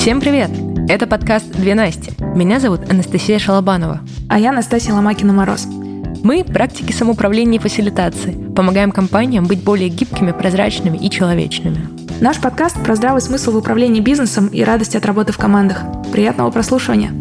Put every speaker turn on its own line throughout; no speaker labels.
Всем привет! Это подкаст «Две Насти». Меня зовут Анастасия Шалобанова.
А я Настасья Ломакина-Мороз.
Мы – практики самоуправления и фасилитации. Помогаем компаниям быть более гибкими, прозрачными и человечными.
Наш подкаст про здравый смысл в управлении бизнесом и радость от работы в командах. Приятного прослушивания!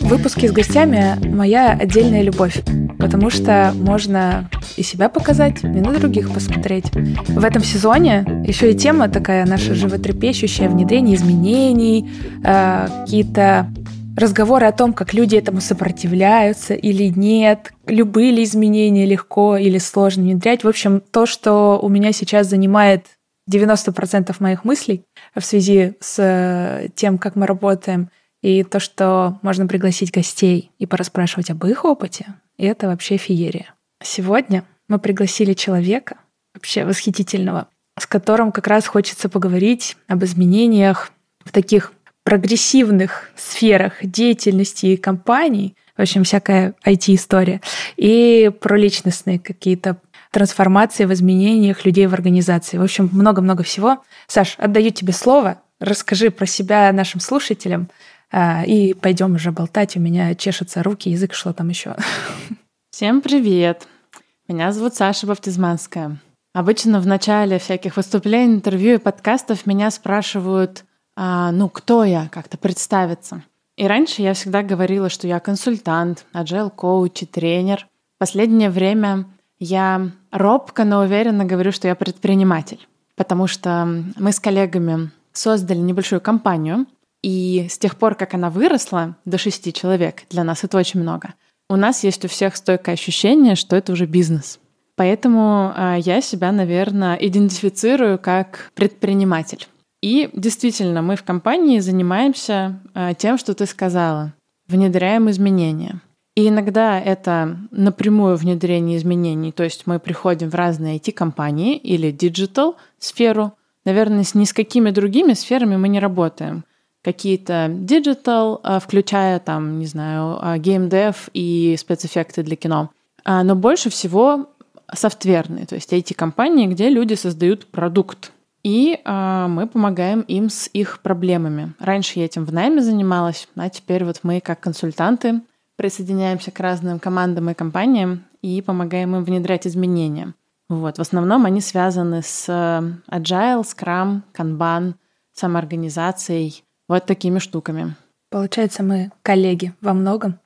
Выпуски с гостями – моя отдельная любовь, потому что можно и себя показать, и на других посмотреть. В этом сезоне еще и тема такая наша животрепещущая, внедрение изменений, э, какие-то разговоры о том, как люди этому сопротивляются или нет, любые ли изменения легко или сложно внедрять. В общем, то, что у меня сейчас занимает 90% моих мыслей в связи с тем, как мы работаем – и то, что можно пригласить гостей и пораспрашивать об их опыте, это вообще феерия. Сегодня мы пригласили человека, вообще восхитительного, с которым как раз хочется поговорить об изменениях в таких прогрессивных сферах деятельности и компаний, в общем, всякая IT-история, и про личностные какие-то трансформации в изменениях людей в организации. В общем, много-много всего. Саш, отдаю тебе слово. Расскажи про себя нашим слушателям, а, и пойдем уже болтать. У меня чешутся руки, язык, что там еще.
Всем привет! Меня зовут Саша Баптизманская. Обычно в начале всяких выступлений, интервью и подкастов меня спрашивают, а, ну, кто я, как-то представиться. И раньше я всегда говорила, что я консультант, agile коуч и тренер. Последнее время я робко, но уверенно говорю, что я предприниматель, потому что мы с коллегами создали небольшую компанию, и с тех пор, как она выросла до шести человек, для нас это очень много, у нас есть у всех стойкое ощущение, что это уже бизнес. Поэтому э, я себя, наверное, идентифицирую как предприниматель. И действительно, мы в компании занимаемся э, тем, что ты сказала. Внедряем изменения. И иногда это напрямую внедрение изменений, то есть мы приходим в разные IT-компании или digital сферу. Наверное, ни с какими другими сферами мы не работаем какие-то digital, а, включая там, не знаю, геймдев и спецэффекты для кино. А, но больше всего софтверные, то есть эти компании, где люди создают продукт. И мы помогаем им с их проблемами. Раньше я этим в найме занималась, а теперь вот мы как консультанты присоединяемся к разным командам и компаниям и помогаем им внедрять изменения. Вот. В основном они связаны с Agile, Scrum, Kanban, самоорганизацией, вот такими штуками.
Получается, мы коллеги во многом.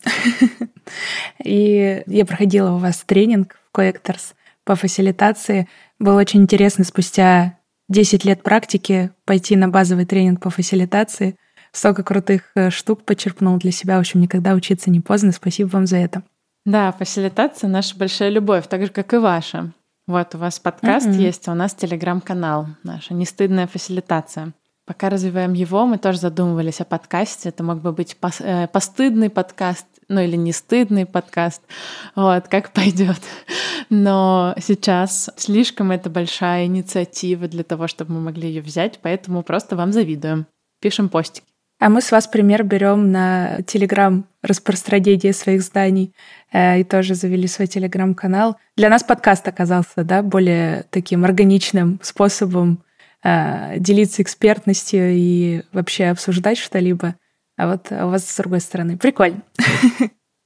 И я проходила у вас тренинг в Coectors по фасилитации. Было очень интересно спустя 10 лет практики пойти на базовый тренинг по фасилитации. Столько крутых э, штук почерпнул для себя. В общем, никогда учиться не поздно. Спасибо вам за это.
Да, фасилитация — наша большая любовь, так же, как и ваша. Вот у вас подкаст mm-hmm. есть, а у нас телеграм-канал наша «Не стыдная фасилитация». Пока развиваем его, мы тоже задумывались о подкасте. Это мог бы быть э, постыдный подкаст, ну или не стыдный подкаст, вот, как пойдет. Но сейчас слишком это большая инициатива для того, чтобы мы могли ее взять, поэтому просто вам завидуем. Пишем постики.
А мы с вас пример берем на Телеграм распространение своих зданий э, и тоже завели свой Телеграм-канал. Для нас подкаст оказался, да, более таким органичным способом э, делиться экспертностью и вообще обсуждать что-либо. А вот у вас с другой стороны. Прикольно.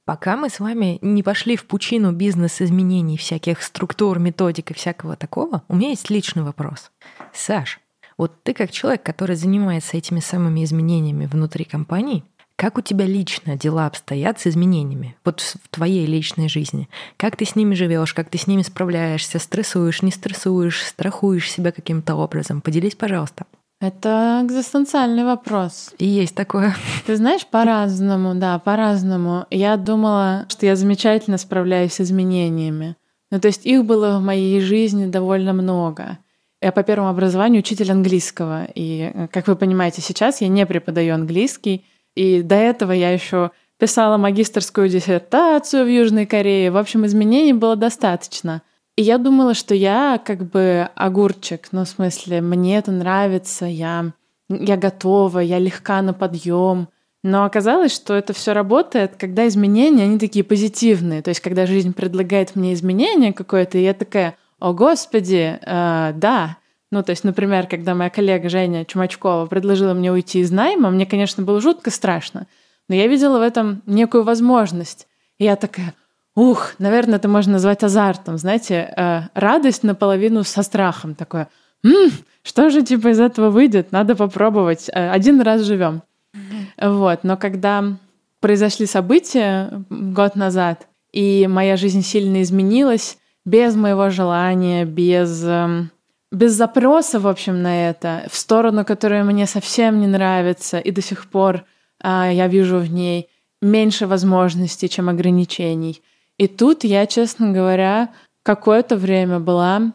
Пока мы с вами не пошли в пучину бизнес-изменений, всяких структур, методик и всякого такого, у меня есть личный вопрос. Саш, вот ты как человек, который занимается этими самыми изменениями внутри компании, как у тебя лично дела обстоят с изменениями? Вот в твоей личной жизни. Как ты с ними живешь, как ты с ними справляешься, стрессуешь, не стрессуешь, страхуешь себя каким-то образом? Поделись, пожалуйста.
Это экзистенциальный вопрос.
И есть такое.
Ты знаешь, по-разному, да, по-разному. Я думала, что я замечательно справляюсь с изменениями. Ну, то есть их было в моей жизни довольно много. Я по первому образованию учитель английского. И, как вы понимаете, сейчас я не преподаю английский, и до этого я еще писала магистрскую диссертацию в Южной Корее. В общем, изменений было достаточно. И я думала, что я как бы огурчик, ну, в смысле, мне это нравится, я, я готова, я легка на подъем. Но оказалось, что это все работает, когда изменения, они такие позитивные. То есть, когда жизнь предлагает мне изменение какое-то, я такая, о, Господи, э, да, Ну, то есть, например, когда моя коллега Женя Чумачкова предложила мне уйти из найма, мне, конечно, было жутко страшно, но я видела в этом некую возможность. И я такая, ух, наверное, это можно назвать азартом, знаете, э, радость наполовину со страхом такое. М-м, что же типа из этого выйдет? Надо попробовать. Э, один раз живем. Вот, но когда произошли события год назад, и моя жизнь сильно изменилась без моего желания, без эм, без запроса, в общем, на это, в сторону, которая мне совсем не нравится, и до сих пор а, я вижу в ней меньше возможностей, чем ограничений. И тут я, честно говоря, какое-то время была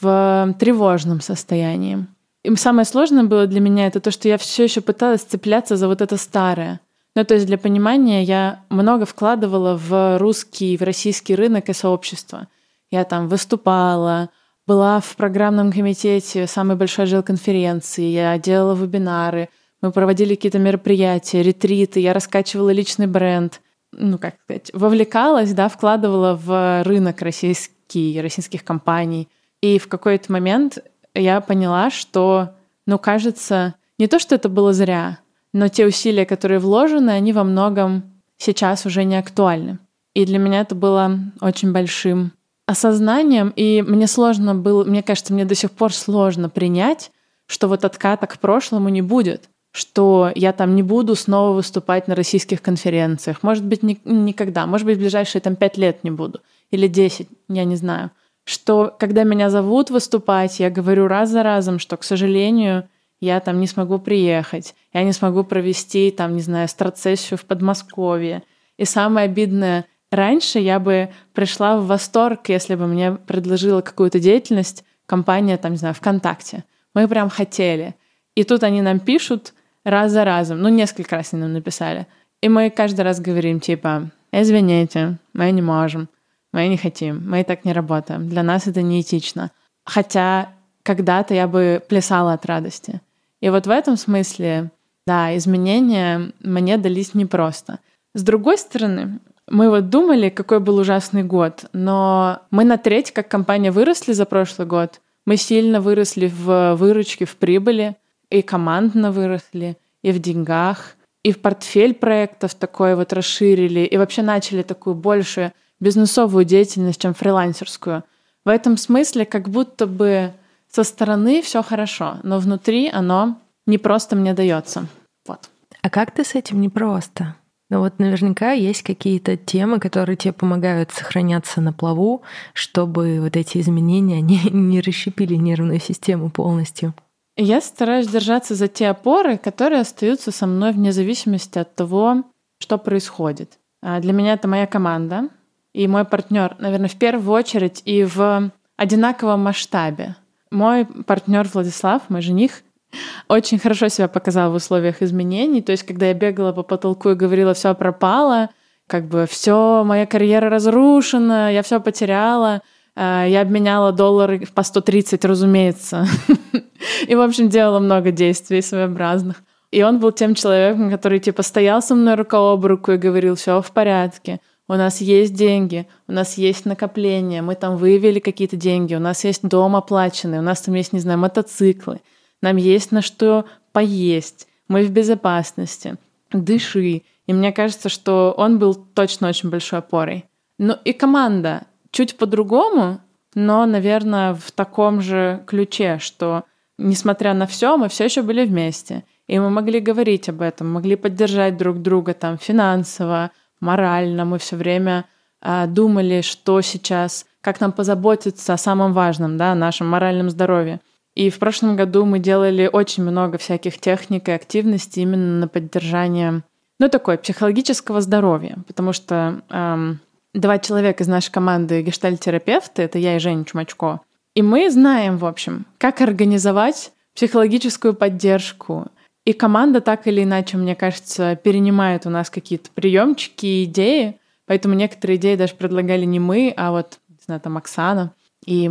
в тревожном состоянии. И самое сложное было для меня это то, что я все еще пыталась цепляться за вот это старое. Ну, то есть для понимания я много вкладывала в русский, в российский рынок и сообщество. Я там выступала, была в программном комитете самой большой конференции, я делала вебинары, мы проводили какие-то мероприятия, ретриты, я раскачивала личный бренд, ну, как сказать, вовлекалась, да, вкладывала в рынок российский, российских компаний. И в какой-то момент я поняла, что, ну, кажется, не то, что это было зря, но те усилия, которые вложены, они во многом сейчас уже не актуальны. И для меня это было очень большим осознанием, и мне сложно было, мне кажется, мне до сих пор сложно принять, что вот отката к прошлому не будет, что я там не буду снова выступать на российских конференциях. Может быть, ни, никогда, может быть, в ближайшие там пять лет не буду, или десять, я не знаю. Что когда меня зовут выступать, я говорю раз за разом, что, к сожалению, я там не смогу приехать, я не смогу провести там, не знаю, страцессию в Подмосковье. И самое обидное, Раньше я бы пришла в восторг, если бы мне предложила какую-то деятельность компания, там, не знаю, ВКонтакте. Мы прям хотели. И тут они нам пишут раз за разом, ну, несколько раз они нам написали. И мы каждый раз говорим, типа, извините, мы не можем, мы не хотим, мы так не работаем. Для нас это неэтично. Хотя когда-то я бы плясала от радости. И вот в этом смысле, да, изменения мне дались непросто. С другой стороны, мы вот думали, какой был ужасный год, но мы на треть как компания выросли за прошлый год. Мы сильно выросли в выручке, в прибыли, и командно выросли, и в деньгах, и в портфель проектов такой вот расширили, и вообще начали такую большую бизнесовую деятельность, чем фрилансерскую. В этом смысле как будто бы со стороны все хорошо, но внутри оно не просто мне дается. Вот.
А как ты с этим непросто? Но вот наверняка есть какие-то темы, которые тебе помогают сохраняться на плаву, чтобы вот эти изменения не, не расщепили нервную систему полностью.
Я стараюсь держаться за те опоры, которые остаются со мной вне зависимости от того, что происходит. А для меня это моя команда и мой партнер, наверное, в первую очередь и в одинаковом масштабе. Мой партнер Владислав, мой жених, очень хорошо себя показала в условиях изменений. То есть, когда я бегала по потолку и говорила, все пропало, как бы все, моя карьера разрушена, я все потеряла. Э, я обменяла доллары по 130, разумеется. И, в общем, делала много действий своеобразных. И он был тем человеком, который типа стоял со мной рука об руку и говорил, все в порядке, у нас есть деньги, у нас есть накопления, мы там выявили какие-то деньги, у нас есть дом оплаченный, у нас там есть, не знаю, мотоциклы нам есть на что поесть, мы в безопасности, дыши. И мне кажется, что он был точно очень большой опорой. Ну и команда чуть по-другому, но, наверное, в таком же ключе, что, несмотря на все, мы все еще были вместе. И мы могли говорить об этом, могли поддержать друг друга там финансово, морально. Мы все время а, думали, что сейчас, как нам позаботиться о самом важном, да, о нашем моральном здоровье. И в прошлом году мы делали очень много всяких техник и активностей именно на поддержание, ну, такое, психологического здоровья, потому что эм, два человека из нашей команды гештальтерапевты, это я и Женя Чумачко, и мы знаем, в общем, как организовать психологическую поддержку. И команда так или иначе, мне кажется, перенимает у нас какие-то приемчики и идеи, поэтому некоторые идеи даже предлагали не мы, а вот, не знаю, там Оксана. И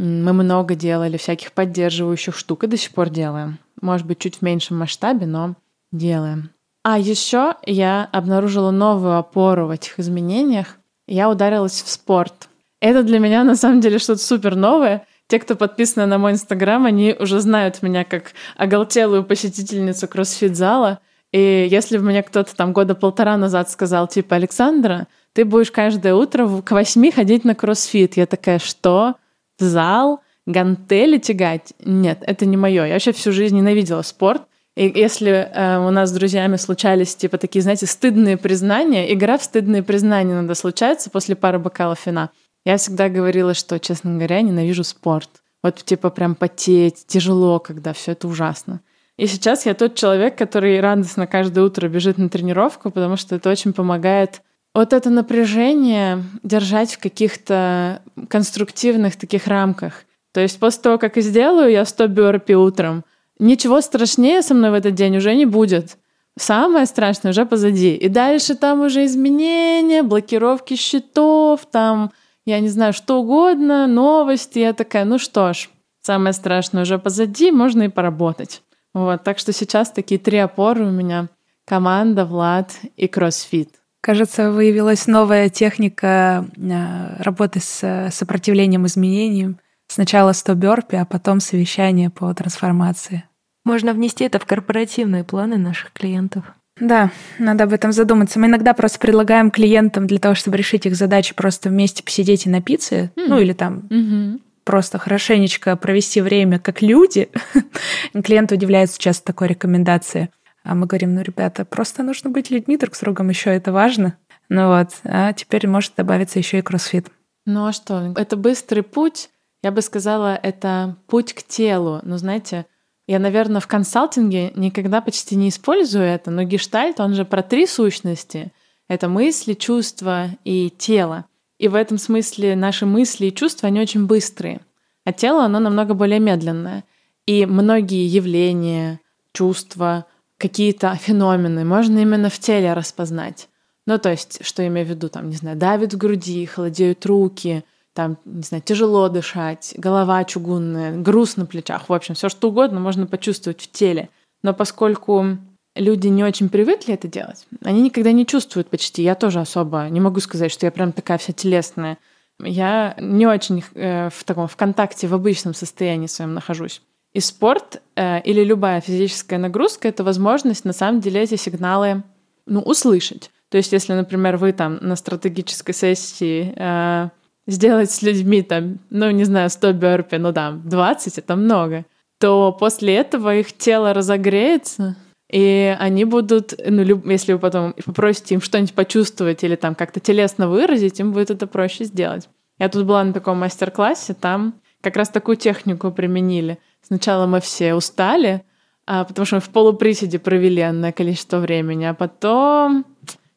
мы много делали всяких поддерживающих штук и до сих пор делаем. Может быть, чуть в меньшем масштабе, но делаем. А еще я обнаружила новую опору в этих изменениях. Я ударилась в спорт. Это для меня на самом деле что-то супер новое. те, кто подписаны на мой инстаграм, они уже знают меня как оголтелую посетительницу кроссфит-зала. И если бы мне кто-то там года полтора назад сказал, типа, Александра, ты будешь каждое утро к восьми ходить на кроссфит. Я такая, что? Зал? Гантели тягать? Нет, это не мое. Я вообще всю жизнь ненавидела спорт. И если э, у нас с друзьями случались, типа, такие, знаете, стыдные признания, игра в стыдные признания иногда случается после пары бокалов вина, я всегда говорила, что, честно говоря, ненавижу спорт. Вот, типа, прям потеть, тяжело, когда все это ужасно. И сейчас я тот человек, который радостно каждое утро бежит на тренировку, потому что это очень помогает вот это напряжение держать в каких-то конструктивных таких рамках. То есть после того, как я сделаю я 100 бёрпи утром, ничего страшнее со мной в этот день уже не будет. Самое страшное уже позади. И дальше там уже изменения, блокировки счетов, там, я не знаю, что угодно, новости. Я такая, ну что ж, самое страшное уже позади, можно и поработать. Вот, так что сейчас такие три опоры у меня. Команда, Влад и кроссфит.
Кажется, выявилась новая техника э, работы с сопротивлением изменениям. Сначала 100 бёрпи, а потом совещание по трансформации.
Можно внести это в корпоративные планы наших клиентов.
Да, надо об этом задуматься. Мы иногда просто предлагаем клиентам для того, чтобы решить их задачи, просто вместе посидеть и напиться, mm. ну или там mm-hmm. просто хорошенечко провести время как люди. Клиент удивляется часто такой рекомендации. А мы говорим, ну, ребята, просто нужно быть людьми друг с другом, еще это важно. Ну вот, а теперь может добавиться еще и кроссфит.
Ну а что? Это быстрый путь. Я бы сказала, это путь к телу. Ну, знаете, я, наверное, в консалтинге никогда почти не использую это, но гештальт, он же про три сущности. Это мысли, чувства и тело. И в этом смысле наши мысли и чувства, они очень быстрые. А тело, оно намного более медленное. И многие явления, чувства, какие-то феномены можно именно в теле распознать. Ну, то есть, что я имею в виду, там, не знаю, давит в груди, холодеют руки, там, не знаю, тяжело дышать, голова чугунная, груз на плечах, в общем, все что угодно можно почувствовать в теле. Но поскольку люди не очень привыкли это делать, они никогда не чувствуют почти. Я тоже особо не могу сказать, что я прям такая вся телесная. Я не очень э, в таком в контакте в обычном состоянии своем нахожусь. И спорт э, или любая физическая нагрузка — это возможность на самом деле эти сигналы ну, услышать. То есть если, например, вы там на стратегической сессии э, сделать с людьми там, ну, не знаю, 100 бёрпи, ну да, 20 — это много, то после этого их тело разогреется, и они будут, ну, люб, если вы потом попросите им что-нибудь почувствовать или там как-то телесно выразить, им будет это проще сделать. Я тут была на таком мастер-классе, там как раз такую технику применили — Сначала мы все устали, а, потому что мы в полуприседе провели энное количество времени, а потом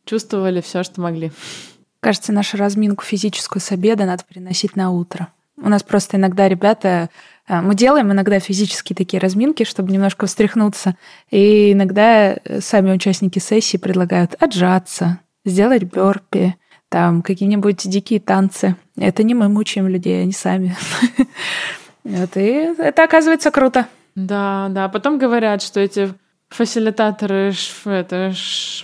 чувствовали все, что могли.
Кажется, нашу разминку физическую с обеда надо переносить на утро. У нас просто иногда ребята... А, мы делаем иногда физические такие разминки, чтобы немножко встряхнуться. И иногда сами участники сессии предлагают отжаться, сделать бёрпи, там какие-нибудь дикие танцы. Это не мы мучаем людей, они сами. Вот, и это оказывается круто.
Да, да. Потом говорят, что эти фасилитаторы, это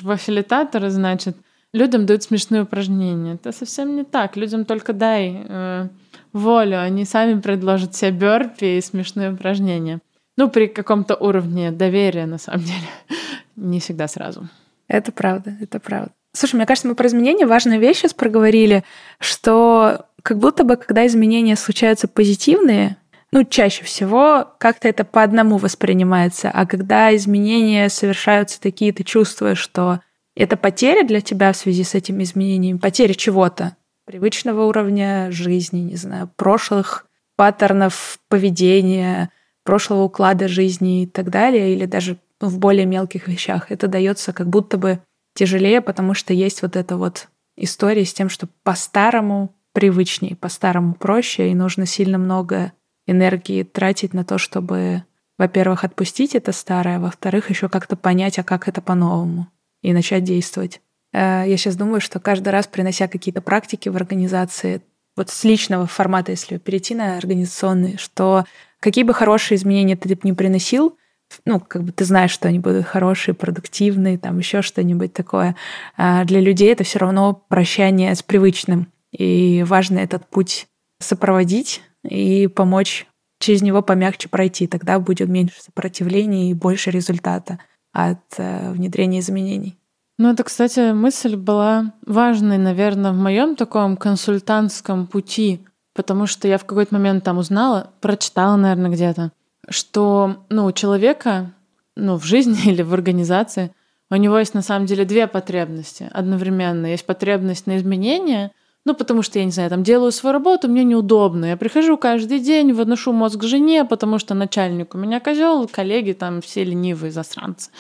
фасилитаторы, значит, людям дают смешные упражнения. Это совсем не так. Людям только дай э, волю, они сами предложат себе бёрпи и смешные упражнения. Ну, при каком-то уровне доверия, на самом деле. не всегда сразу.
Это правда, это правда. Слушай, мне кажется, мы про изменения важную вещь сейчас проговорили, что как будто бы, когда изменения случаются позитивные, ну, чаще всего как-то это по одному воспринимается. А когда изменения совершаются такие, ты чувствуешь, что это потеря для тебя в связи с этими изменениями, потеря чего-то, привычного уровня жизни, не знаю, прошлых паттернов поведения, прошлого уклада жизни и так далее, или даже в более мелких вещах. Это дается как будто бы тяжелее, потому что есть вот эта вот история с тем, что по-старому привычнее, по-старому проще, и нужно сильно много энергии тратить на то, чтобы, во-первых, отпустить это старое, а во-вторых, еще как-то понять, а как это по-новому, и начать действовать. Э, я сейчас думаю, что каждый раз, принося какие-то практики в организации, вот с личного формата, если перейти на организационный, что какие бы хорошие изменения ты не приносил, ну, как бы ты знаешь, что они будут хорошие, продуктивные, там еще что-нибудь такое. А для людей это все равно прощание с привычным. И важно этот путь сопроводить, и помочь через него помягче пройти. Тогда будет меньше сопротивления и больше результата от э, внедрения изменений.
Ну, это, кстати, мысль была важной, наверное, в моем таком консультантском пути, потому что я в какой-то момент там узнала, прочитала, наверное, где-то, что ну, у человека ну, в жизни или в организации у него есть на самом деле две потребности одновременно. Есть потребность на изменения, ну, потому что, я не знаю, там делаю свою работу, мне неудобно. Я прихожу каждый день, выношу мозг жене, потому что начальник у меня козел, коллеги там все ленивые засранцы.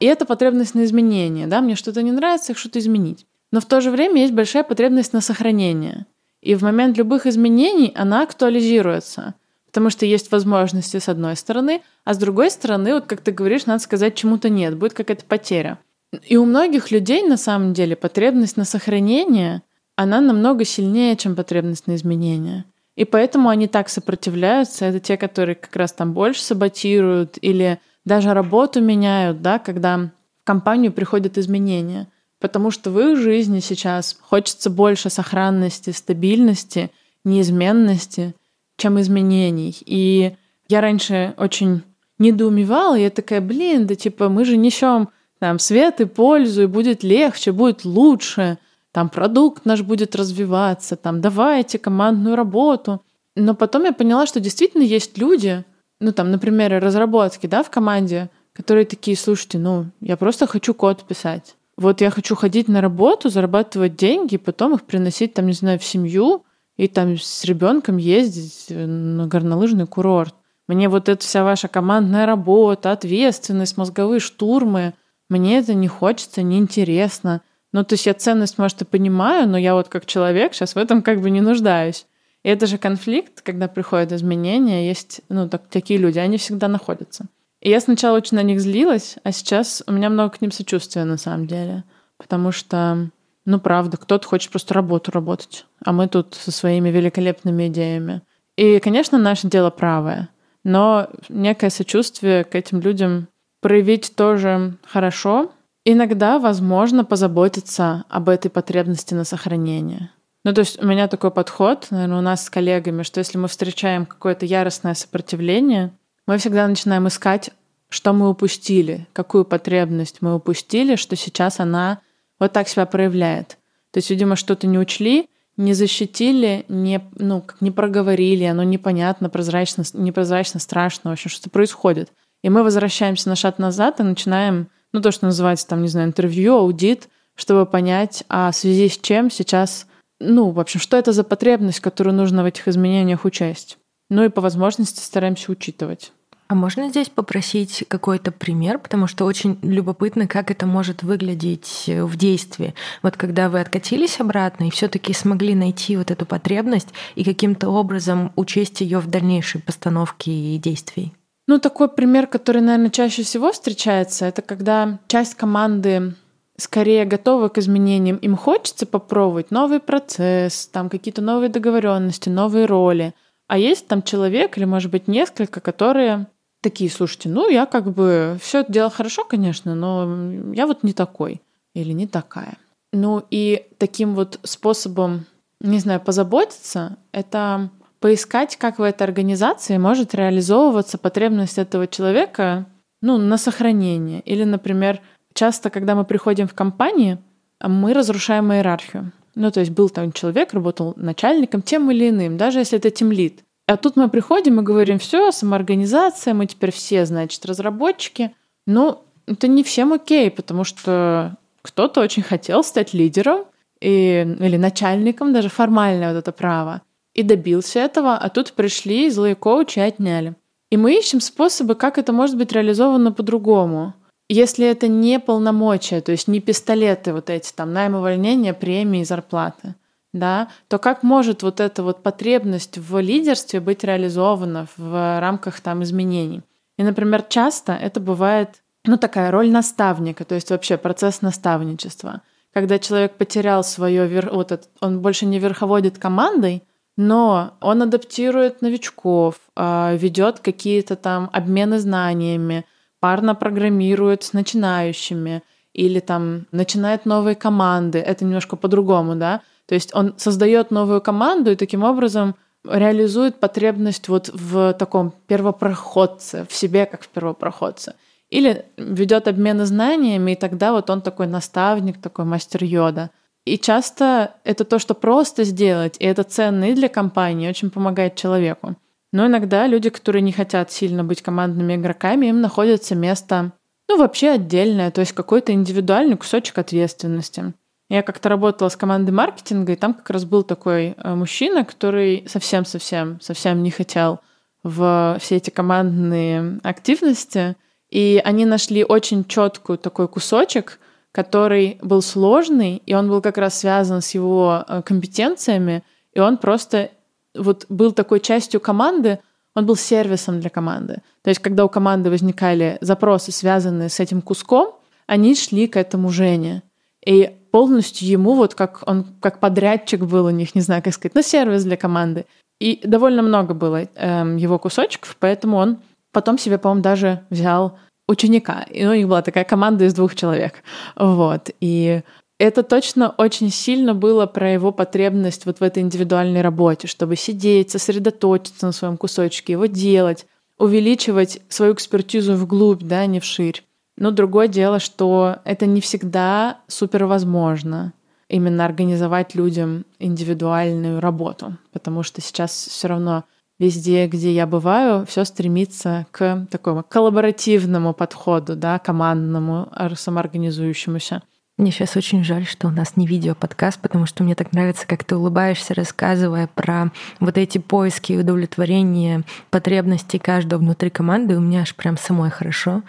И это потребность на изменение, да, мне что-то не нравится, их что-то изменить. Но в то же время есть большая потребность на сохранение. И в момент любых изменений она актуализируется. Потому что есть возможности с одной стороны, а с другой стороны, вот как ты говоришь, надо сказать, чему-то нет, будет какая-то потеря. И у многих людей на самом деле потребность на сохранение, она намного сильнее, чем потребность на изменение. И поэтому они так сопротивляются. Это те, которые как раз там больше саботируют или даже работу меняют, да, когда в компанию приходят изменения. Потому что в их жизни сейчас хочется больше сохранности, стабильности, неизменности, чем изменений. И я раньше очень недоумевала, я такая, блин, да типа мы же несем там свет и пользу, и будет легче, будет лучше, там продукт наш будет развиваться, там давайте командную работу. Но потом я поняла, что действительно есть люди, ну там, например, разработки, да, в команде, которые такие, слушайте, ну, я просто хочу код писать. Вот я хочу ходить на работу, зарабатывать деньги, потом их приносить, там, не знаю, в семью и там с ребенком ездить на горнолыжный курорт. Мне вот эта вся ваша командная работа, ответственность, мозговые штурмы, мне это не хочется, неинтересно. Ну, то есть я ценность, может, и понимаю, но я вот как человек сейчас в этом как бы не нуждаюсь. И это же конфликт, когда приходят изменения, есть ну, так, такие люди, они всегда находятся. И я сначала очень на них злилась, а сейчас у меня много к ним сочувствия на самом деле. Потому что, ну правда, кто-то хочет просто работу работать, а мы тут со своими великолепными идеями. И, конечно, наше дело правое, но некое сочувствие к этим людям проявить тоже хорошо. Иногда, возможно, позаботиться об этой потребности на сохранение. Ну, то есть у меня такой подход, наверное, у нас с коллегами, что если мы встречаем какое-то яростное сопротивление, мы всегда начинаем искать, что мы упустили, какую потребность мы упустили, что сейчас она вот так себя проявляет. То есть, видимо, что-то не учли, не защитили, не, ну, как не проговорили, оно непонятно, прозрачно, непрозрачно, страшно, в общем, что происходит. И мы возвращаемся на шаг назад и начинаем, ну, то, что называется, там, не знаю, интервью, аудит, чтобы понять, а в связи с чем сейчас ну, в общем, что это за потребность, которую нужно в этих изменениях учесть. Ну и по возможности стараемся учитывать.
А можно здесь попросить какой-то пример, потому что очень любопытно, как это может выглядеть в действии. Вот когда вы откатились обратно и все-таки смогли найти вот эту потребность и каким-то образом учесть ее в дальнейшей постановке и действий.
Ну, такой пример, который, наверное, чаще всего встречается, это когда часть команды скорее готовы к изменениям. Им хочется попробовать новый процесс, там какие-то новые договоренности, новые роли. А есть там человек или, может быть, несколько, которые такие, слушайте, ну я как бы все это дело хорошо, конечно, но я вот не такой или не такая. Ну и таким вот способом, не знаю, позаботиться, это поискать, как в этой организации может реализовываться потребность этого человека ну, на сохранение. Или, например, часто, когда мы приходим в компании, мы разрушаем иерархию. Ну, то есть был там человек, работал начальником тем или иным, даже если это тимлит. А тут мы приходим и говорим, все, самоорганизация, мы теперь все, значит, разработчики. Ну, это не всем окей, потому что кто-то очень хотел стать лидером и, или начальником, даже формальное вот это право, и добился этого, а тут пришли злые коучи и отняли. И мы ищем способы, как это может быть реализовано по-другому. Если это не полномочия, то есть не пистолеты вот эти, там, найм увольнения, премии, зарплаты, да, то как может вот эта вот потребность в лидерстве быть реализована в рамках там изменений? И, например, часто это бывает, ну, такая роль наставника, то есть вообще процесс наставничества. Когда человек потерял свое, вот это, он больше не верховодит командой, но он адаптирует новичков, а, ведет какие-то там обмены знаниями, парно программирует с начинающими или там начинает новые команды. Это немножко по-другому, да? То есть он создает новую команду и таким образом реализует потребность вот в таком первопроходце, в себе как в первопроходце. Или ведет обмены знаниями, и тогда вот он такой наставник, такой мастер йода. И часто это то, что просто сделать, и это ценно и для компании, очень помогает человеку. Но иногда люди, которые не хотят сильно быть командными игроками, им находится место, ну, вообще отдельное, то есть какой-то индивидуальный кусочек ответственности. Я как-то работала с командой маркетинга, и там как раз был такой э, мужчина, который совсем-совсем, совсем не хотел в все эти командные активности. И они нашли очень четкую такой кусочек, который был сложный, и он был как раз связан с его э, компетенциями, и он просто вот был такой частью команды, он был сервисом для команды. То есть, когда у команды возникали запросы, связанные с этим куском, они шли к этому Жене. И полностью ему, вот как он как подрядчик был у них, не знаю, как сказать, ну, сервис для команды. И довольно много было эм, его кусочков, поэтому он потом себе, по-моему, даже взял ученика. И у них была такая команда из двух человек. Вот. И это точно очень сильно было про его потребность вот в этой индивидуальной работе, чтобы сидеть, сосредоточиться на своем кусочке, его делать, увеличивать свою экспертизу вглубь, да, не вширь. Но другое дело, что это не всегда супер возможно именно организовать людям индивидуальную работу, потому что сейчас все равно везде, где я бываю, все стремится к такому коллаборативному подходу, да, командному, самоорганизующемуся.
Мне сейчас очень жаль, что у нас не видео-подкаст, потому что мне так нравится, как ты улыбаешься, рассказывая про вот эти поиски и удовлетворение потребностей каждого внутри команды. У меня аж прям самой хорошо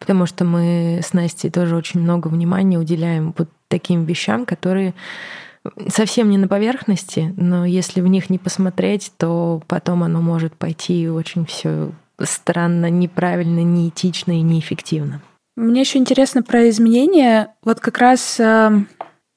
потому что мы с Настей тоже очень много внимания уделяем вот таким вещам, которые совсем не на поверхности, но если в них не посмотреть, то потом оно может пойти очень все странно, неправильно, неэтично и неэффективно.
Мне еще интересно про изменения. Вот как раз э,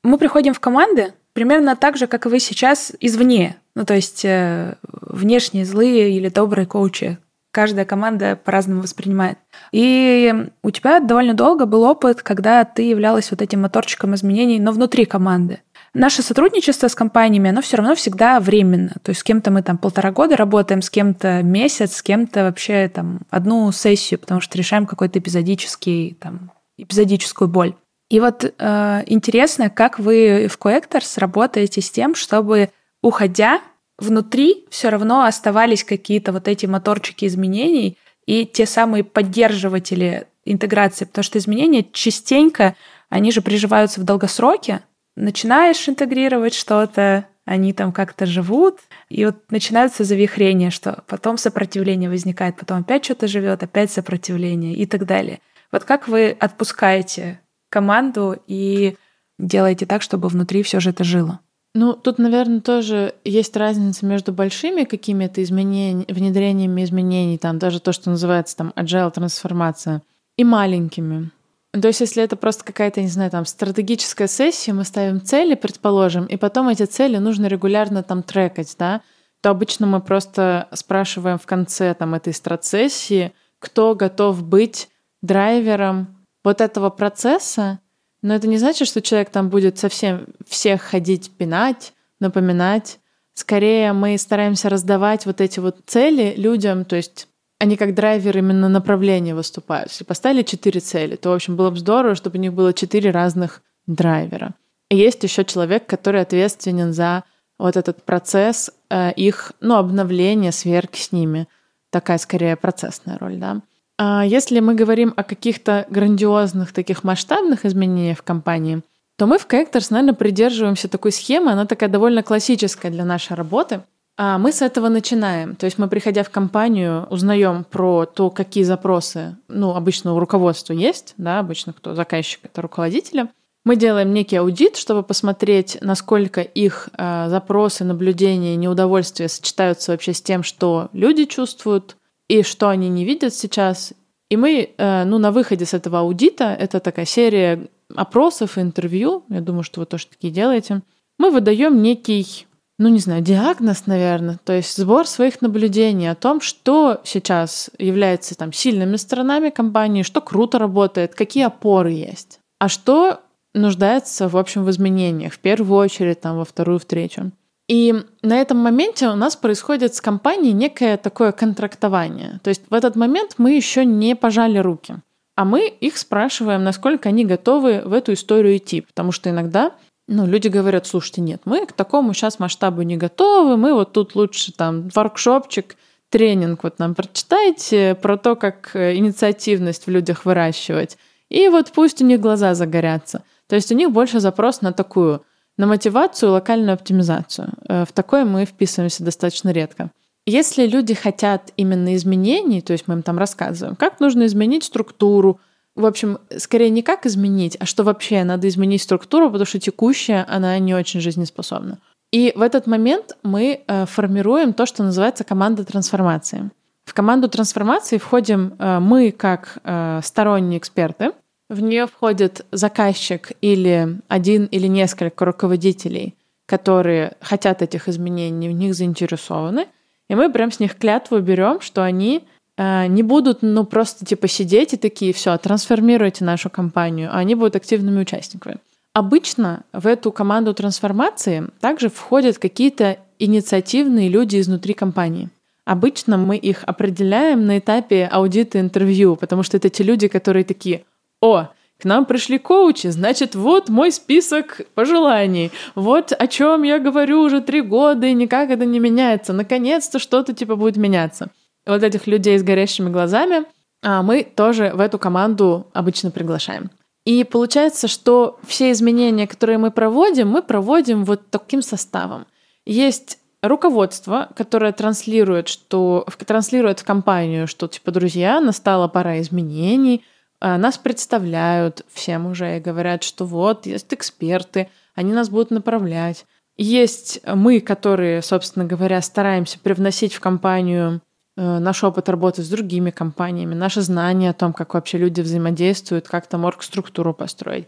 мы приходим в команды примерно так же, как и вы сейчас извне. Ну, то есть э, внешние злые или добрые коучи, каждая команда по-разному воспринимает. И у тебя довольно долго был опыт, когда ты являлась вот этим моторчиком изменений, но внутри команды. Наше сотрудничество с компаниями, оно все равно всегда временно. То есть с кем-то мы там полтора года работаем, с кем-то месяц, с кем-то вообще там одну сессию, потому что решаем какой-то эпизодический, там, эпизодическую боль. И вот э, интересно, как вы в Coactors работаете с тем, чтобы, уходя, внутри все равно оставались какие-то вот эти моторчики изменений и те самые поддерживатели интеграции, потому что изменения частенько, они же приживаются в долгосроке. Начинаешь интегрировать что-то, они там как-то живут, и вот начинаются завихрения, что потом сопротивление возникает, потом опять что-то живет, опять сопротивление и так далее. Вот как вы отпускаете команду и делаете так, чтобы внутри все же это жило?
Ну, тут, наверное, тоже есть разница между большими какими-то изменениями, внедрениями изменений, там даже то, что называется там agile трансформация, и маленькими. То есть, если это просто какая-то, не знаю, там стратегическая сессия, мы ставим цели, предположим, и потом эти цели нужно регулярно там трекать, да, то обычно мы просто спрашиваем в конце там этой стратсессии, кто готов быть драйвером вот этого процесса, но это не значит, что человек там будет совсем всех ходить, пинать, напоминать. Скорее мы стараемся раздавать вот эти вот цели людям, то есть они как драйвер именно направления выступают. Если поставили четыре цели, то, в общем, было бы здорово, чтобы у них было четыре разных драйвера. И есть еще человек, который ответственен за вот этот процесс э, их, ну, обновления, сверки с ними. Такая скорее процессная роль, да. А если мы говорим о каких-то грандиозных таких масштабных изменениях в компании, то мы в Characters, наверное, придерживаемся такой схемы, она такая довольно классическая для нашей работы. А мы с этого начинаем. То есть мы, приходя в компанию, узнаем про то, какие запросы, ну, обычно у руководства есть, да, обычно кто заказчик, это руководителя. Мы делаем некий аудит, чтобы посмотреть, насколько их э, запросы, наблюдения, неудовольствия сочетаются вообще с тем, что люди чувствуют, и что они не видят сейчас. И мы, э, ну, на выходе с этого аудита, это такая серия опросов, интервью, я думаю, что вы тоже такие делаете, мы выдаем некий, ну, не знаю, диагноз, наверное, то есть сбор своих наблюдений о том, что сейчас является там сильными сторонами компании, что круто работает, какие опоры есть, а что нуждается, в общем, в изменениях, в первую очередь, там, во вторую, в третью. И на этом моменте у нас происходит с компанией некое такое контрактование. То есть в этот момент мы еще не пожали руки. А мы их спрашиваем, насколько они готовы в эту историю идти. Потому что иногда ну, люди говорят, слушайте, нет, мы к такому сейчас масштабу не готовы, мы вот тут лучше там воркшопчик, тренинг вот нам прочитайте про то, как э, инициативность в людях выращивать. И вот пусть у них глаза загорятся. То есть у них больше запрос на такую, на мотивацию, локальную оптимизацию. Э, в такое мы вписываемся достаточно редко. Если люди хотят именно изменений, то есть мы им там рассказываем, как нужно изменить структуру, в общем, скорее не как изменить, а что вообще надо изменить структуру, потому что текущая, она не очень жизнеспособна. И в этот момент мы э, формируем то, что называется команда трансформации. В команду трансформации входим э, мы как э, сторонние эксперты. В нее входит заказчик или один или несколько руководителей, которые хотят этих изменений, в них заинтересованы. И мы прям с них клятву берем, что они не будут, ну, просто типа сидеть и такие, все, трансформируйте нашу компанию, а они будут активными участниками. Обычно в эту команду трансформации также входят какие-то инициативные люди изнутри компании. Обычно мы их определяем на этапе аудита интервью, потому что это те люди, которые такие, о, к нам пришли коучи, значит, вот мой список пожеланий, вот о чем я говорю уже три года, и никак это не меняется. Наконец-то что-то типа будет меняться вот этих людей с горящими глазами а, мы тоже в эту команду обычно приглашаем. И получается, что все изменения, которые мы проводим, мы проводим вот таким составом. Есть руководство, которое транслирует, что транслирует в компанию, что типа, друзья, настала пора изменений, а, нас представляют всем уже и говорят, что вот есть эксперты, они нас будут направлять. Есть мы, которые, собственно говоря, стараемся привносить в компанию наш опыт работы с другими компаниями, наши знания о том, как вообще люди взаимодействуют, как там оргструктуру построить.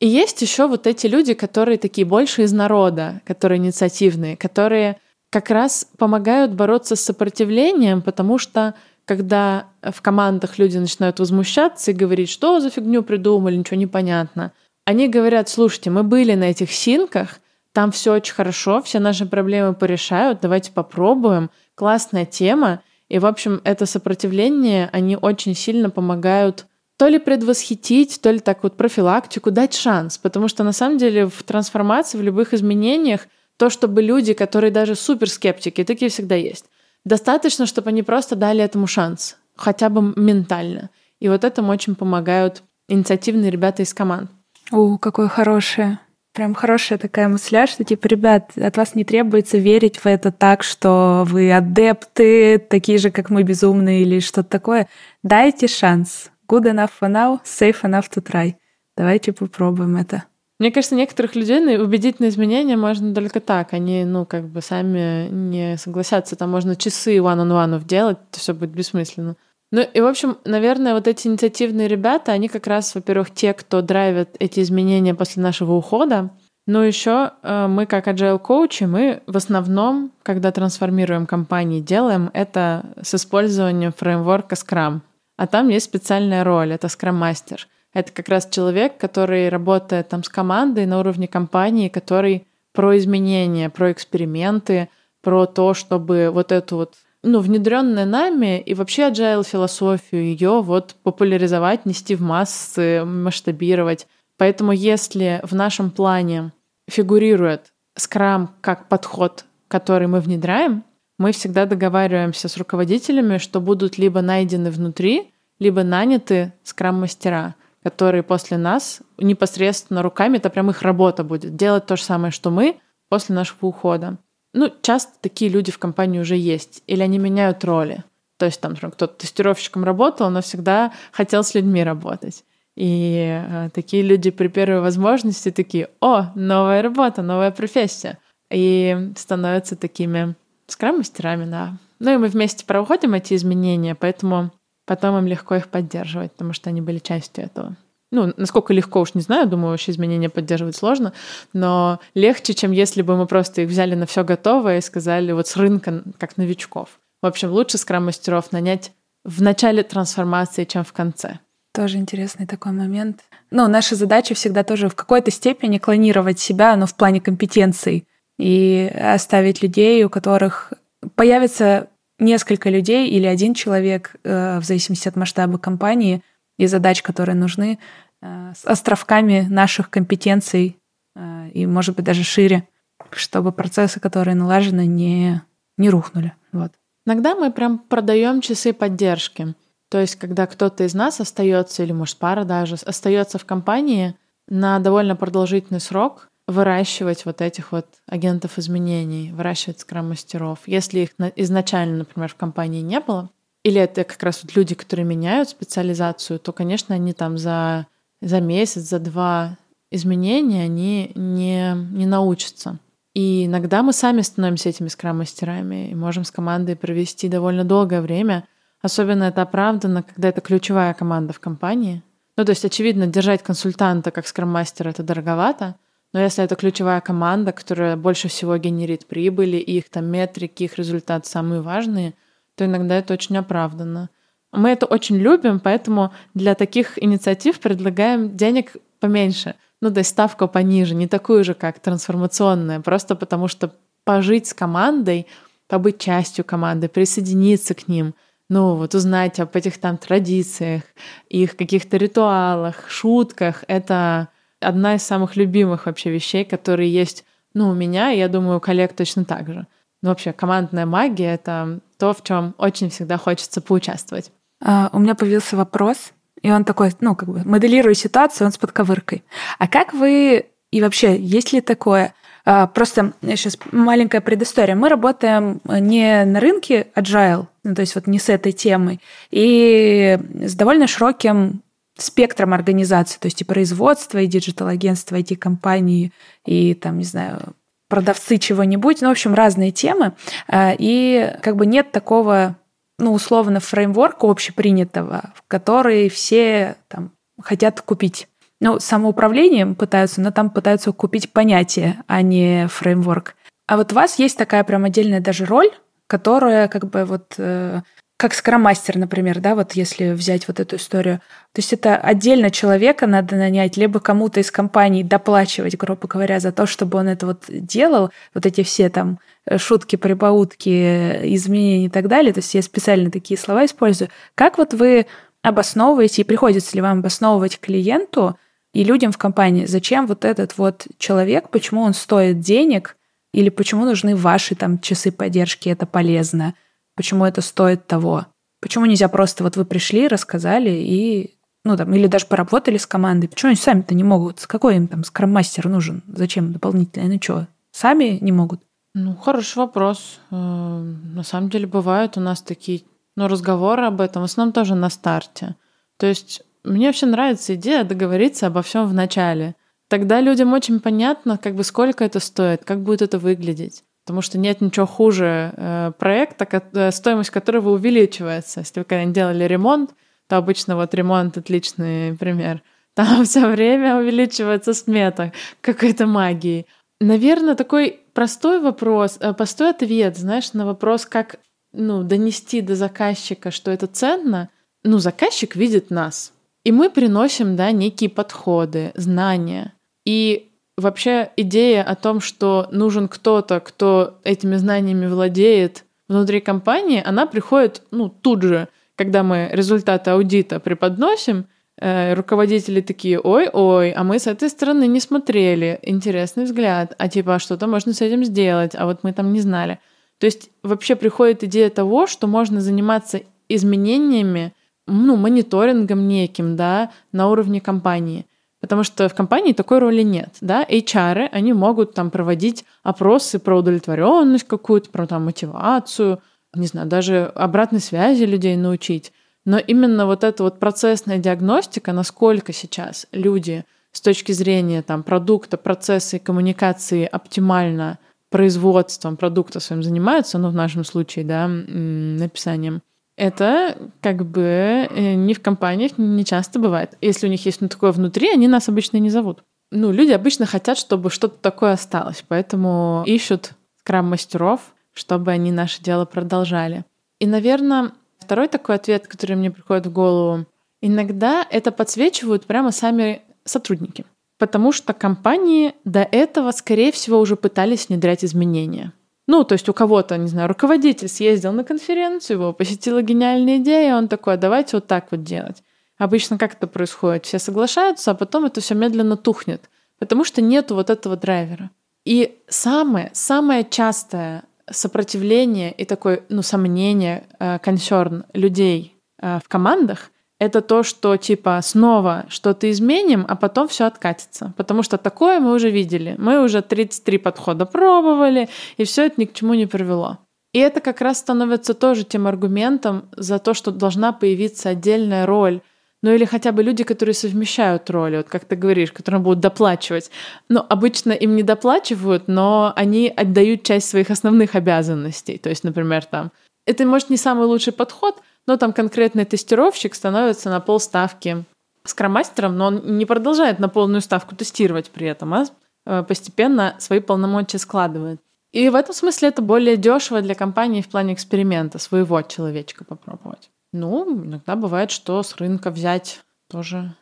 И есть еще вот эти люди, которые такие больше из народа, которые инициативные, которые как раз помогают бороться с сопротивлением, потому что когда в командах люди начинают возмущаться и говорить, что за фигню придумали, ничего не понятно, они говорят, слушайте, мы были на этих синках, там все очень хорошо, все наши проблемы порешают, давайте попробуем, классная тема. И, в общем, это сопротивление, они очень сильно помогают то ли предвосхитить, то ли так вот профилактику, дать шанс. Потому что на самом деле в трансформации, в любых изменениях, то, чтобы люди, которые даже суперскептики, такие всегда есть, достаточно, чтобы они просто дали этому шанс, хотя бы ментально. И вот этому очень помогают инициативные ребята из команд.
О, какое хорошее. Прям хорошая такая мысля, что типа, ребят, от вас не требуется верить в это так, что вы адепты, такие же, как мы, безумные или что-то такое. Дайте шанс. Good enough for now, safe enough to try. Давайте попробуем это.
Мне кажется, некоторых людей убедить на изменения можно только так. Они, ну, как бы сами не согласятся. Там можно часы one-on-one делать, это все будет бессмысленно. Ну и, в общем, наверное, вот эти инициативные ребята, они как раз, во-первых, те, кто драйвит эти изменения после нашего ухода. Но еще э, мы, как agile коучи, мы в основном, когда трансформируем компании, делаем это с использованием фреймворка Scrum. А там есть специальная роль, это Scrum-мастер. Это как раз человек, который работает там с командой на уровне компании, который про изменения, про эксперименты, про то, чтобы вот эту вот ну, внедренная нами и вообще agile философию ее вот популяризовать, нести в массы, масштабировать. Поэтому если в нашем плане фигурирует скрам как подход, который мы внедряем, мы всегда договариваемся с руководителями, что будут либо найдены внутри, либо наняты скрам-мастера, которые после нас непосредственно руками, это прям их работа будет, делать то же самое, что мы после нашего ухода. Ну, часто такие люди в компании уже есть. Или они меняют роли. То есть там кто-то тестировщиком работал, но всегда хотел с людьми работать. И э, такие люди при первой возможности такие, о, новая работа, новая профессия. И становятся такими скрам-мастерами, да. Ну и мы вместе проходим эти изменения, поэтому потом им легко их поддерживать, потому что они были частью этого ну, насколько легко, уж не знаю, думаю, вообще изменения поддерживать сложно, но легче, чем если бы мы просто их взяли на все готовое и сказали вот с рынка, как новичков. В общем, лучше скрам-мастеров нанять в начале трансформации, чем в конце.
Тоже интересный такой момент. Ну, наша задача всегда тоже в какой-то степени клонировать себя, но в плане компетенций. и оставить людей, у которых появится несколько людей или один человек, э, в зависимости от масштаба компании и задач, которые нужны, э, с островками наших компетенций э, и, может быть, даже шире, чтобы процессы, которые налажены, не, не рухнули. Вот.
Иногда мы прям продаем часы поддержки. То есть, когда кто-то из нас остается, или, может, пара даже, остается в компании на довольно продолжительный срок, выращивать вот этих вот агентов изменений, выращивать скрам-мастеров. Если их изначально, например, в компании не было, или это как раз вот люди, которые меняют специализацию, то, конечно, они там за, за месяц, за два изменения, они не, не научатся. И иногда мы сами становимся этими скрам-мастерами и можем с командой провести довольно долгое время. Особенно это оправдано, когда это ключевая команда в компании. Ну, то есть, очевидно, держать консультанта как скрам-мастера — это дороговато, но если это ключевая команда, которая больше всего генерит прибыли, их там метрики, их результаты самые важные, то иногда это очень оправданно. Мы это очень любим, поэтому для таких инициатив предлагаем денег поменьше. Ну, то есть ставку пониже, не такую же, как трансформационная, просто потому что пожить с командой, побыть частью команды, присоединиться к ним, ну, вот узнать об этих там традициях, их каких-то ритуалах, шутках, это одна из самых любимых вообще вещей, которые есть, ну, у меня, я думаю, у коллег точно так же. Ну, вообще, командная магия — это то, в чем очень всегда хочется поучаствовать.
А, у меня появился вопрос, и он такой, ну, как бы моделируя ситуацию, он с подковыркой. А как вы и вообще, есть ли такое? А, просто сейчас маленькая предыстория. Мы работаем не на рынке agile, ну, то есть вот не с этой темой, и с довольно широким спектром организации, то есть и производство, и digital-агентство, IT-компании, и там, не знаю, продавцы чего-нибудь, ну, в общем, разные темы. А, и как бы нет такого, ну, условно, фреймворка общепринятого, в который все там хотят купить. Ну, самоуправлением пытаются, но там пытаются купить понятие, а не фреймворк. А вот у вас есть такая прям отдельная даже роль, которая как бы вот э, как скромастер, например, да, вот если взять вот эту историю. То есть это отдельно человека надо нанять, либо кому-то из компаний доплачивать, грубо говоря, за то, чтобы он это вот делал, вот эти все там э, шутки, прибаутки, изменения и так далее. То есть я специально такие слова использую. Как вот вы обосновываете, и приходится ли вам обосновывать клиенту и людям в компании, зачем вот этот вот человек, почему он стоит денег, или почему нужны ваши там часы поддержки, это полезно – почему это стоит того. Почему нельзя просто вот вы пришли, рассказали и ну там, или даже поработали с командой. Почему они сами-то не могут? Какой им там скрам-мастер нужен? Зачем дополнительно? Ну что, сами не могут?
Ну, хороший вопрос. Э, на самом деле бывают у нас такие ну, разговоры об этом, в основном тоже на старте. То есть мне вообще нравится идея договориться обо всем в начале. Тогда людям очень понятно, как бы сколько это стоит, как будет это выглядеть. Потому что нет ничего хуже э, проекта, э, стоимость которого увеличивается. Если вы когда-нибудь делали ремонт, то обычно вот ремонт отличный пример. Там все время увеличивается смета какой-то магии. Наверное, такой простой вопрос, э, простой ответ, знаешь, на вопрос, как ну, донести до заказчика, что это ценно. Ну, заказчик видит нас. И мы приносим, да, некие подходы, знания. И вообще идея о том, что нужен кто-то, кто этими знаниями владеет внутри компании, она приходит ну, тут же, когда мы результаты аудита преподносим, э, руководители такие, ой-ой, а мы с этой стороны не смотрели, интересный взгляд, а типа, а что-то можно с этим сделать, а вот мы там не знали. То есть вообще приходит идея того, что можно заниматься изменениями, ну, мониторингом неким, да, на уровне компании – Потому что в компании такой роли нет. Да? HR, они могут там проводить опросы про удовлетворенность какую-то, про там, мотивацию, не знаю, даже обратной связи людей научить. Но именно вот эта вот процессная диагностика, насколько сейчас люди с точки зрения там, продукта, процесса и коммуникации оптимально производством продукта своим занимаются, ну, в нашем случае, да, написанием, это как бы э, не в компаниях не часто бывает. Если у них есть ну, такое внутри, они нас обычно не зовут. Ну, люди обычно хотят, чтобы что-то такое осталось, поэтому ищут скрам-мастеров, чтобы они наше дело продолжали. И, наверное, второй такой ответ, который мне приходит в голову, иногда это подсвечивают прямо сами сотрудники. потому что компании до этого, скорее всего, уже пытались внедрять изменения. Ну, то есть у кого-то, не знаю, руководитель съездил на конференцию, его посетила гениальная идея, он такой, а давайте вот так вот делать. Обычно как это происходит? Все соглашаются, а потом это все медленно тухнет, потому что нету вот этого драйвера. И самое, самое частое сопротивление и такое, ну, сомнение, консерн людей э, в командах — это то, что типа снова что-то изменим, а потом все откатится. Потому что такое мы уже видели. Мы уже 33 подхода пробовали, и все это ни к чему не привело. И это как раз становится тоже тем аргументом за то, что должна появиться отдельная роль ну или хотя бы люди, которые совмещают роли, вот как ты говоришь, которым будут доплачивать. Ну, обычно им не доплачивают, но они отдают часть своих основных обязанностей. То есть, например, там, это может не самый лучший подход, но там конкретный тестировщик становится на полставки скромастером, но он не продолжает на полную ставку тестировать при этом, а э, постепенно свои полномочия складывает. И в этом смысле это более дешево для компании в плане эксперимента, своего человечка попробовать. Ну, иногда бывает, что с рынка взять тоже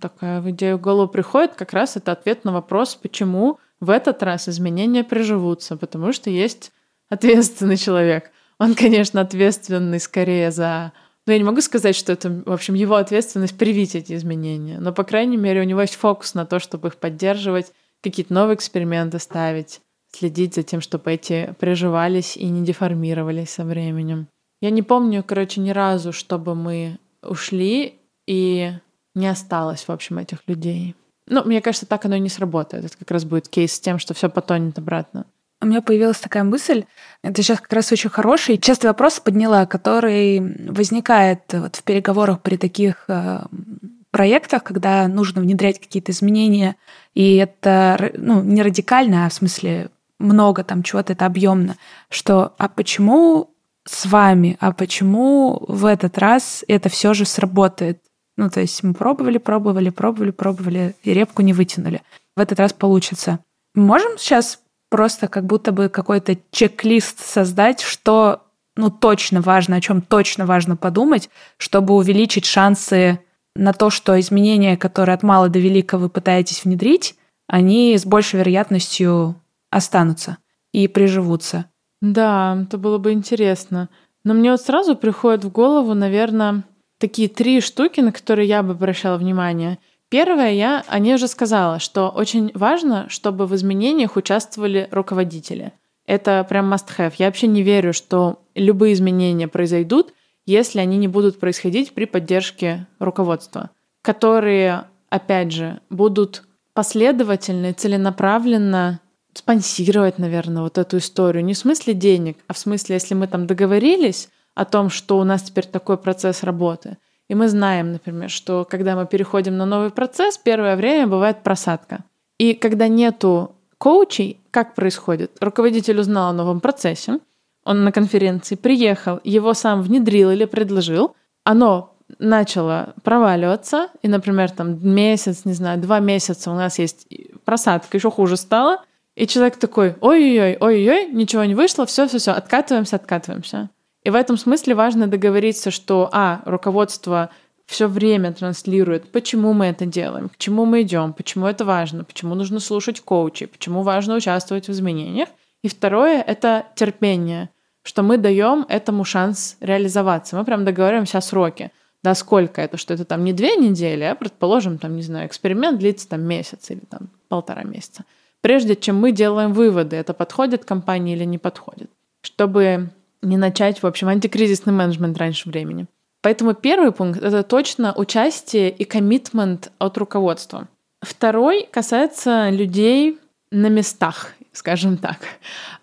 такая идея в голову приходит. Как раз это ответ на вопрос, почему в этот раз изменения приживутся. Потому что есть ответственный человек. Он, конечно, ответственный скорее за... Ну, я не могу сказать, что это, в общем, его ответственность привить эти изменения. Но, по крайней мере, у него есть фокус на то, чтобы их поддерживать, какие-то новые эксперименты ставить, следить за тем, чтобы эти приживались и не деформировались со временем. Я не помню, короче, ни разу, чтобы мы ушли и не осталось, в общем, этих людей. Ну, мне кажется, так оно и не сработает. Это как раз будет кейс с тем, что все потонет обратно.
У меня появилась такая мысль, это сейчас как раз очень хороший, частый вопрос подняла, который возникает вот в переговорах при таких э, проектах, когда нужно внедрять какие-то изменения, и это ну, не радикально, а в смысле много там чего-то, это объемно, что а почему с вами, а почему в этот раз это все же сработает? Ну, то есть мы пробовали, пробовали, пробовали, пробовали, и репку не вытянули. В этот раз получится. Можем сейчас просто как будто бы какой-то чек-лист создать, что ну, точно важно, о чем точно важно подумать, чтобы увеличить шансы на то, что изменения, которые от мала до велика вы пытаетесь внедрить, они с большей вероятностью останутся и приживутся.
Да, это было бы интересно. Но мне вот сразу приходит в голову, наверное, такие три штуки, на которые я бы обращала внимание. Первое, я о ней уже сказала, что очень важно, чтобы в изменениях участвовали руководители. Это прям must-have. Я вообще не верю, что любые изменения произойдут, если они не будут происходить при поддержке руководства, которые, опять же, будут последовательно и целенаправленно спонсировать, наверное, вот эту историю. Не в смысле денег, а в смысле, если мы там договорились о том, что у нас теперь такой процесс работы, и мы знаем, например, что когда мы переходим на новый процесс, первое время бывает просадка. И когда нету коучей, как происходит? Руководитель узнал о новом процессе, он на конференции приехал, его сам внедрил или предложил, оно начало проваливаться, и, например, там месяц, не знаю, два месяца у нас есть просадка, еще хуже стало — и человек такой, ой-ой-ой, ой-ой, ничего не вышло, все-все-все, откатываемся, откатываемся. И в этом смысле важно договориться, что, а, руководство все время транслирует, почему мы это делаем, к чему мы идем, почему это важно, почему нужно слушать коучей, почему важно участвовать в изменениях. И второе — это терпение, что мы даем этому шанс реализоваться. Мы прям договариваемся о сроке. Да сколько это, что это там не две недели, а, предположим, там, не знаю, эксперимент длится там месяц или там полтора месяца прежде чем мы делаем выводы, это подходит компании или не подходит, чтобы не начать, в общем, антикризисный менеджмент раньше времени. Поэтому первый пункт — это точно участие и коммитмент от руководства. Второй касается людей на местах, скажем так.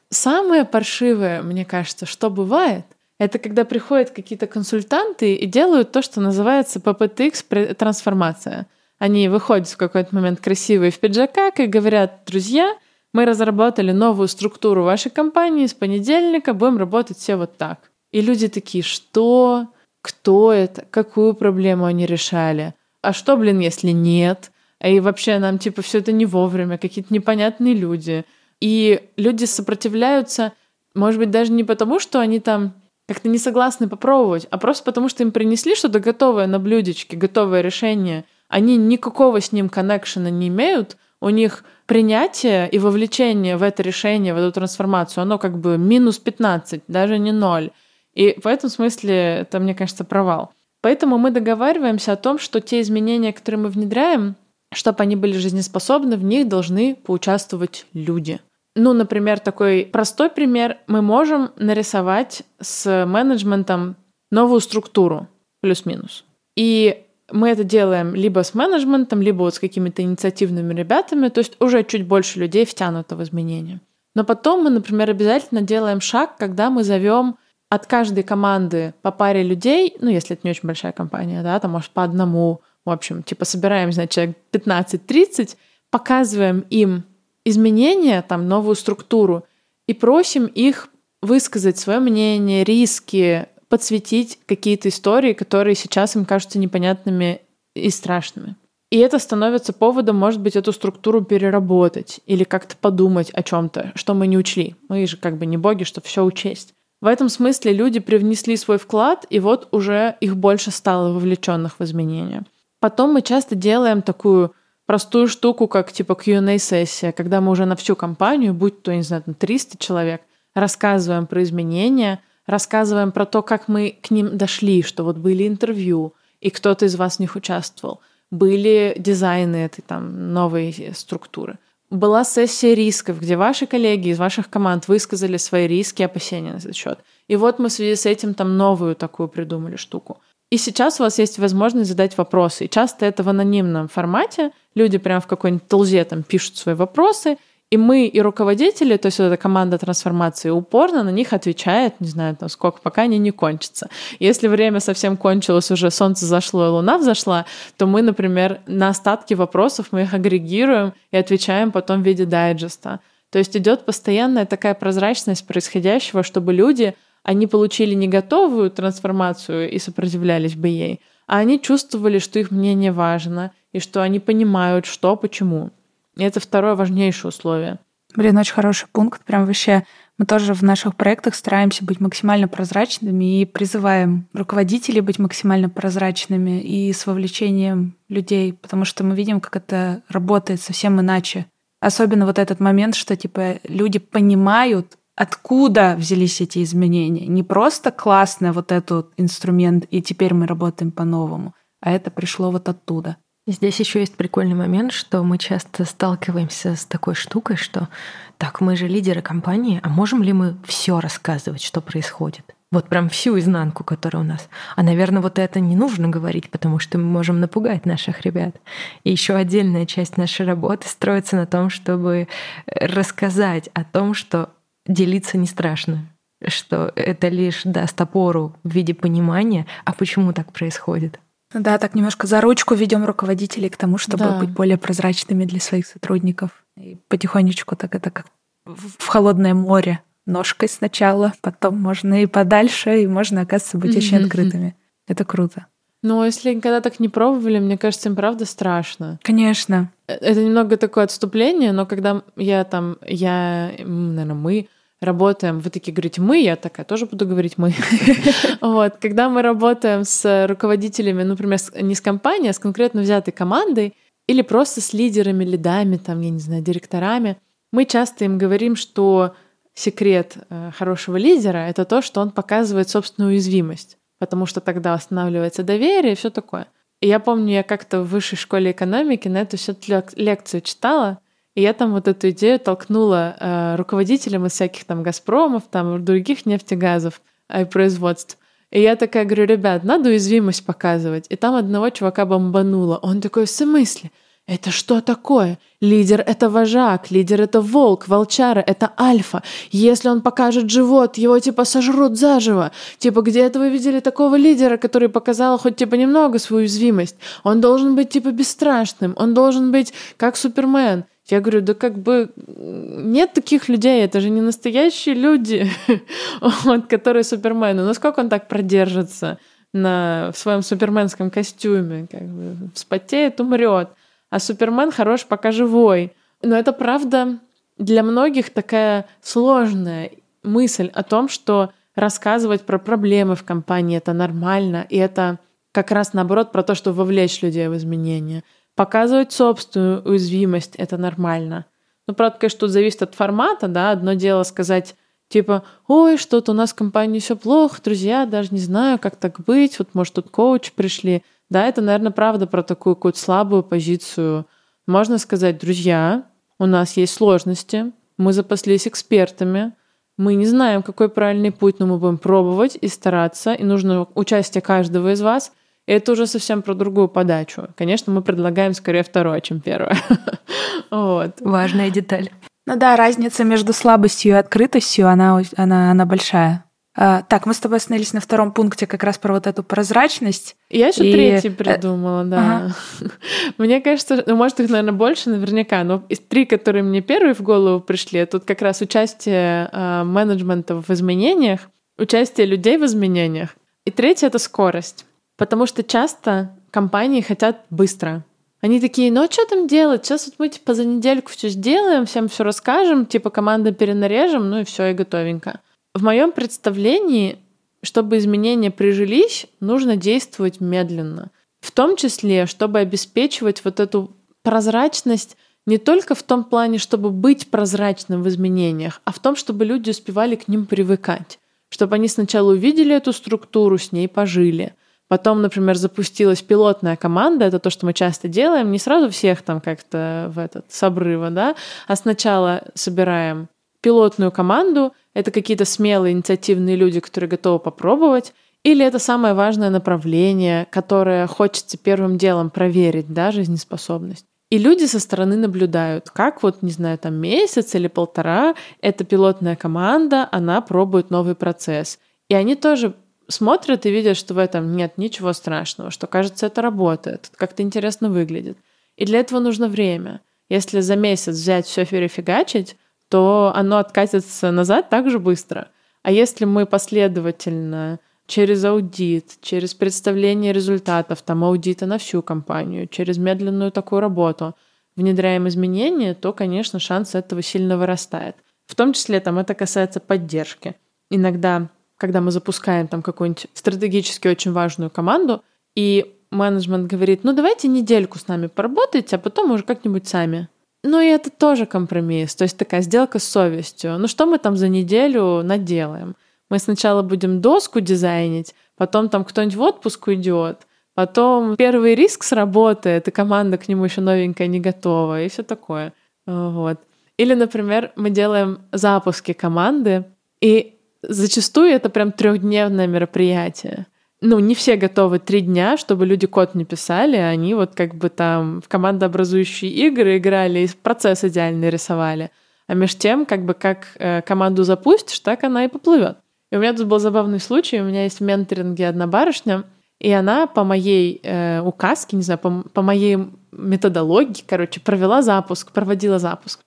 Самое паршивое, мне кажется, что бывает, это когда приходят какие-то консультанты и делают то, что называется PPTX трансформация — они выходят в какой-то момент красивые в пиджаках и говорят, друзья, мы разработали новую структуру вашей компании, с понедельника будем работать все вот так. И люди такие, что? Кто это? Какую проблему они решали? А что, блин, если нет? И вообще нам типа все это не вовремя, какие-то непонятные люди. И люди сопротивляются, может быть, даже не потому, что они там как-то не согласны попробовать, а просто потому, что им принесли что-то готовое на блюдечке, готовое решение — они никакого с ним коннекшена не имеют, у них принятие и вовлечение в это решение, в эту трансформацию, оно как бы минус 15, даже не ноль. И в этом смысле это, мне кажется, провал. Поэтому мы договариваемся о том, что те изменения, которые мы внедряем, чтобы они были жизнеспособны, в них должны поучаствовать люди. Ну, например, такой простой пример. Мы можем нарисовать с менеджментом новую структуру, плюс-минус. И мы это делаем либо с менеджментом, либо вот с какими-то инициативными ребятами, то есть уже чуть больше людей втянуто в изменения. Но потом мы, например, обязательно делаем шаг, когда мы зовем от каждой команды по паре людей, ну, если это не очень большая компания, да, там, может, по одному, в общем, типа собираем, значит, человек 15-30, показываем им изменения, там, новую структуру, и просим их высказать свое мнение, риски, подсветить какие-то истории, которые сейчас им кажутся непонятными и страшными. И это становится поводом, может быть, эту структуру переработать или как-то подумать о чем-то, что мы не учли. Мы же как бы не боги, чтобы все учесть. В этом смысле люди привнесли свой вклад, и вот уже их больше стало вовлеченных в изменения. Потом мы часто делаем такую простую штуку, как типа Q&A-сессия, когда мы уже на всю компанию, будь то, не знаю, 300 человек, рассказываем про изменения, рассказываем про то, как мы к ним дошли, что вот были интервью, и кто-то из вас в них участвовал, были дизайны этой там новой структуры. Была сессия рисков, где ваши коллеги из ваших команд высказали свои риски и опасения на этот счет. И вот мы в связи с этим там новую такую придумали штуку. И сейчас у вас есть возможность задать вопросы. И часто это в анонимном формате. Люди прямо в какой-нибудь толзе там пишут свои вопросы, и мы, и руководители, то есть вот эта команда трансформации, упорно на них отвечает, не знаю, там сколько, пока они не кончатся. Если время совсем кончилось, уже солнце зашло и луна взошла, то мы, например, на остатки вопросов мы их агрегируем и отвечаем потом в виде дайджеста. То есть идет постоянная такая прозрачность происходящего, чтобы люди они получили не готовую трансформацию и сопротивлялись бы ей, а они чувствовали, что их мнение важно, и что они понимают, что, почему. И это второе важнейшее условие.
Блин, очень хороший пункт. Прям вообще мы тоже в наших проектах стараемся быть максимально прозрачными и призываем руководителей быть максимально прозрачными и с вовлечением людей, потому что мы видим, как это работает совсем иначе. Особенно вот этот момент, что типа люди понимают, откуда взялись эти изменения. Не просто классно вот этот инструмент, и теперь мы работаем по-новому, а это пришло вот оттуда.
Здесь еще есть прикольный момент, что мы часто сталкиваемся с такой штукой, что так, мы же лидеры компании, а можем ли мы все рассказывать, что происходит? Вот прям всю изнанку, которая у нас. А, наверное, вот это не нужно говорить, потому что мы можем напугать наших ребят. И еще отдельная часть нашей работы строится на том, чтобы рассказать о том, что делиться не страшно, что это лишь даст опору в виде понимания, а почему так происходит.
Да, так немножко за ручку ведем руководителей к тому, чтобы да. быть более прозрачными для своих сотрудников. И потихонечку так это как в холодное море ножкой сначала, потом можно и подальше, и можно, оказывается, быть очень открытыми. Это круто.
Но если никогда так не пробовали, мне кажется, им правда страшно.
Конечно.
Э, это немного такое отступление, но когда я там, я, наверное, мы работаем, вы такие говорите «мы», я такая тоже буду говорить «мы». Вот, когда мы работаем с руководителями, например, не с компанией, а с конкретно взятой командой, или просто с лидерами, лидами, там, я не знаю, директорами, мы часто им говорим, что секрет э, хорошего лидера — это то, что он показывает собственную уязвимость, потому что тогда останавливается доверие и все такое. И я помню, я как-то в высшей школе экономики на эту всю лекцию читала, и я там вот эту идею толкнула э, руководителям из всяких там «Газпромов», там других нефтегазов э, и производств. И я такая говорю, ребят, надо уязвимость показывать. И там одного чувака бомбануло. Он такой, в смысле? Это что такое? Лидер — это вожак, лидер — это волк, волчара — это альфа. Если он покажет живот, его типа сожрут заживо. Типа, где это вы видели такого лидера, который показал хоть типа немного свою уязвимость? Он должен быть типа бесстрашным, он должен быть как Супермен. Я говорю, да как бы нет таких людей, это же не настоящие люди, вот, которые супермены. Ну сколько он так продержится на, в своем суперменском костюме? Как бы вспотеет, умрет. А супермен хорош, пока живой. Но это правда для многих такая сложная мысль о том, что рассказывать про проблемы в компании это нормально, и это как раз наоборот про то, что вовлечь людей в изменения. Показывать собственную уязвимость — это нормально. Ну, правда, конечно, тут зависит от формата, да. Одно дело сказать, типа, ой, что-то у нас в компании все плохо, друзья, даже не знаю, как так быть, вот, может, тут коуч пришли. Да, это, наверное, правда про такую какую-то слабую позицию. Можно сказать, друзья, у нас есть сложности, мы запаслись экспертами, мы не знаем, какой правильный путь, но мы будем пробовать и стараться, и нужно участие каждого из вас. И это уже совсем про другую подачу. Конечно, мы предлагаем скорее второе, чем первое.
вот. Важная деталь.
Ну да, разница между слабостью и открытостью, она, она, она большая. А, так, мы с тобой остановились на втором пункте как раз про вот эту прозрачность.
Я еще и... третий э, придумала, да. Ага. Мне кажется, ну, может, их, наверное, больше наверняка, но из три, которые мне первые в голову пришли, тут как раз участие э, менеджмента в изменениях, участие людей в изменениях. И третье — это скорость. Потому что часто компании хотят быстро. Они такие, ну а что там делать? Сейчас вот мы типа за недельку все сделаем, всем все расскажем, типа команда перенарежем, ну и все, и готовенько. В моем представлении, чтобы изменения прижились, нужно действовать медленно. В том числе, чтобы обеспечивать вот эту прозрачность не только в том плане, чтобы быть прозрачным в изменениях, а в том, чтобы люди успевали к ним привыкать. Чтобы они сначала увидели эту структуру, с ней пожили. Потом, например, запустилась пилотная команда, это то, что мы часто делаем, не сразу всех там как-то в этот, с обрыва, да, а сначала собираем пилотную команду, это какие-то смелые, инициативные люди, которые готовы попробовать, или это самое важное направление, которое хочется первым делом проверить, да, жизнеспособность. И люди со стороны наблюдают, как вот, не знаю, там месяц или полтора эта пилотная команда, она пробует новый процесс. И они тоже смотрят и видят, что в этом нет ничего страшного, что, кажется, это работает, как-то интересно выглядит. И для этого нужно время. Если за месяц взять все перефигачить, то оно откатится назад так же быстро. А если мы последовательно через аудит, через представление результатов там аудита на всю компанию, через медленную такую работу внедряем изменения, то, конечно, шанс этого сильно вырастает. В том числе там это касается поддержки. Иногда, когда мы запускаем там какую-нибудь стратегически очень важную команду, и менеджмент говорит, ну давайте недельку с нами поработайте, а потом уже как-нибудь сами. Ну и это тоже компромисс, то есть такая сделка с совестью. Ну что мы там за неделю наделаем? Мы сначала будем доску дизайнить, потом там кто-нибудь в отпуск уйдет, потом первый риск сработает, и команда к нему еще новенькая не готова, и все такое. Вот. Или, например, мы делаем запуски команды, и зачастую это прям трехдневное мероприятие ну, не все готовы три дня, чтобы люди код не писали, они вот как бы там в командообразующие игры играли и процесс идеально рисовали. А между тем, как бы как э, команду запустишь, так она и поплывет. И у меня тут был забавный случай. У меня есть в менторинге одна барышня, и она по моей э, указке, не знаю, по, по моей методологии, короче, провела запуск, проводила запуск.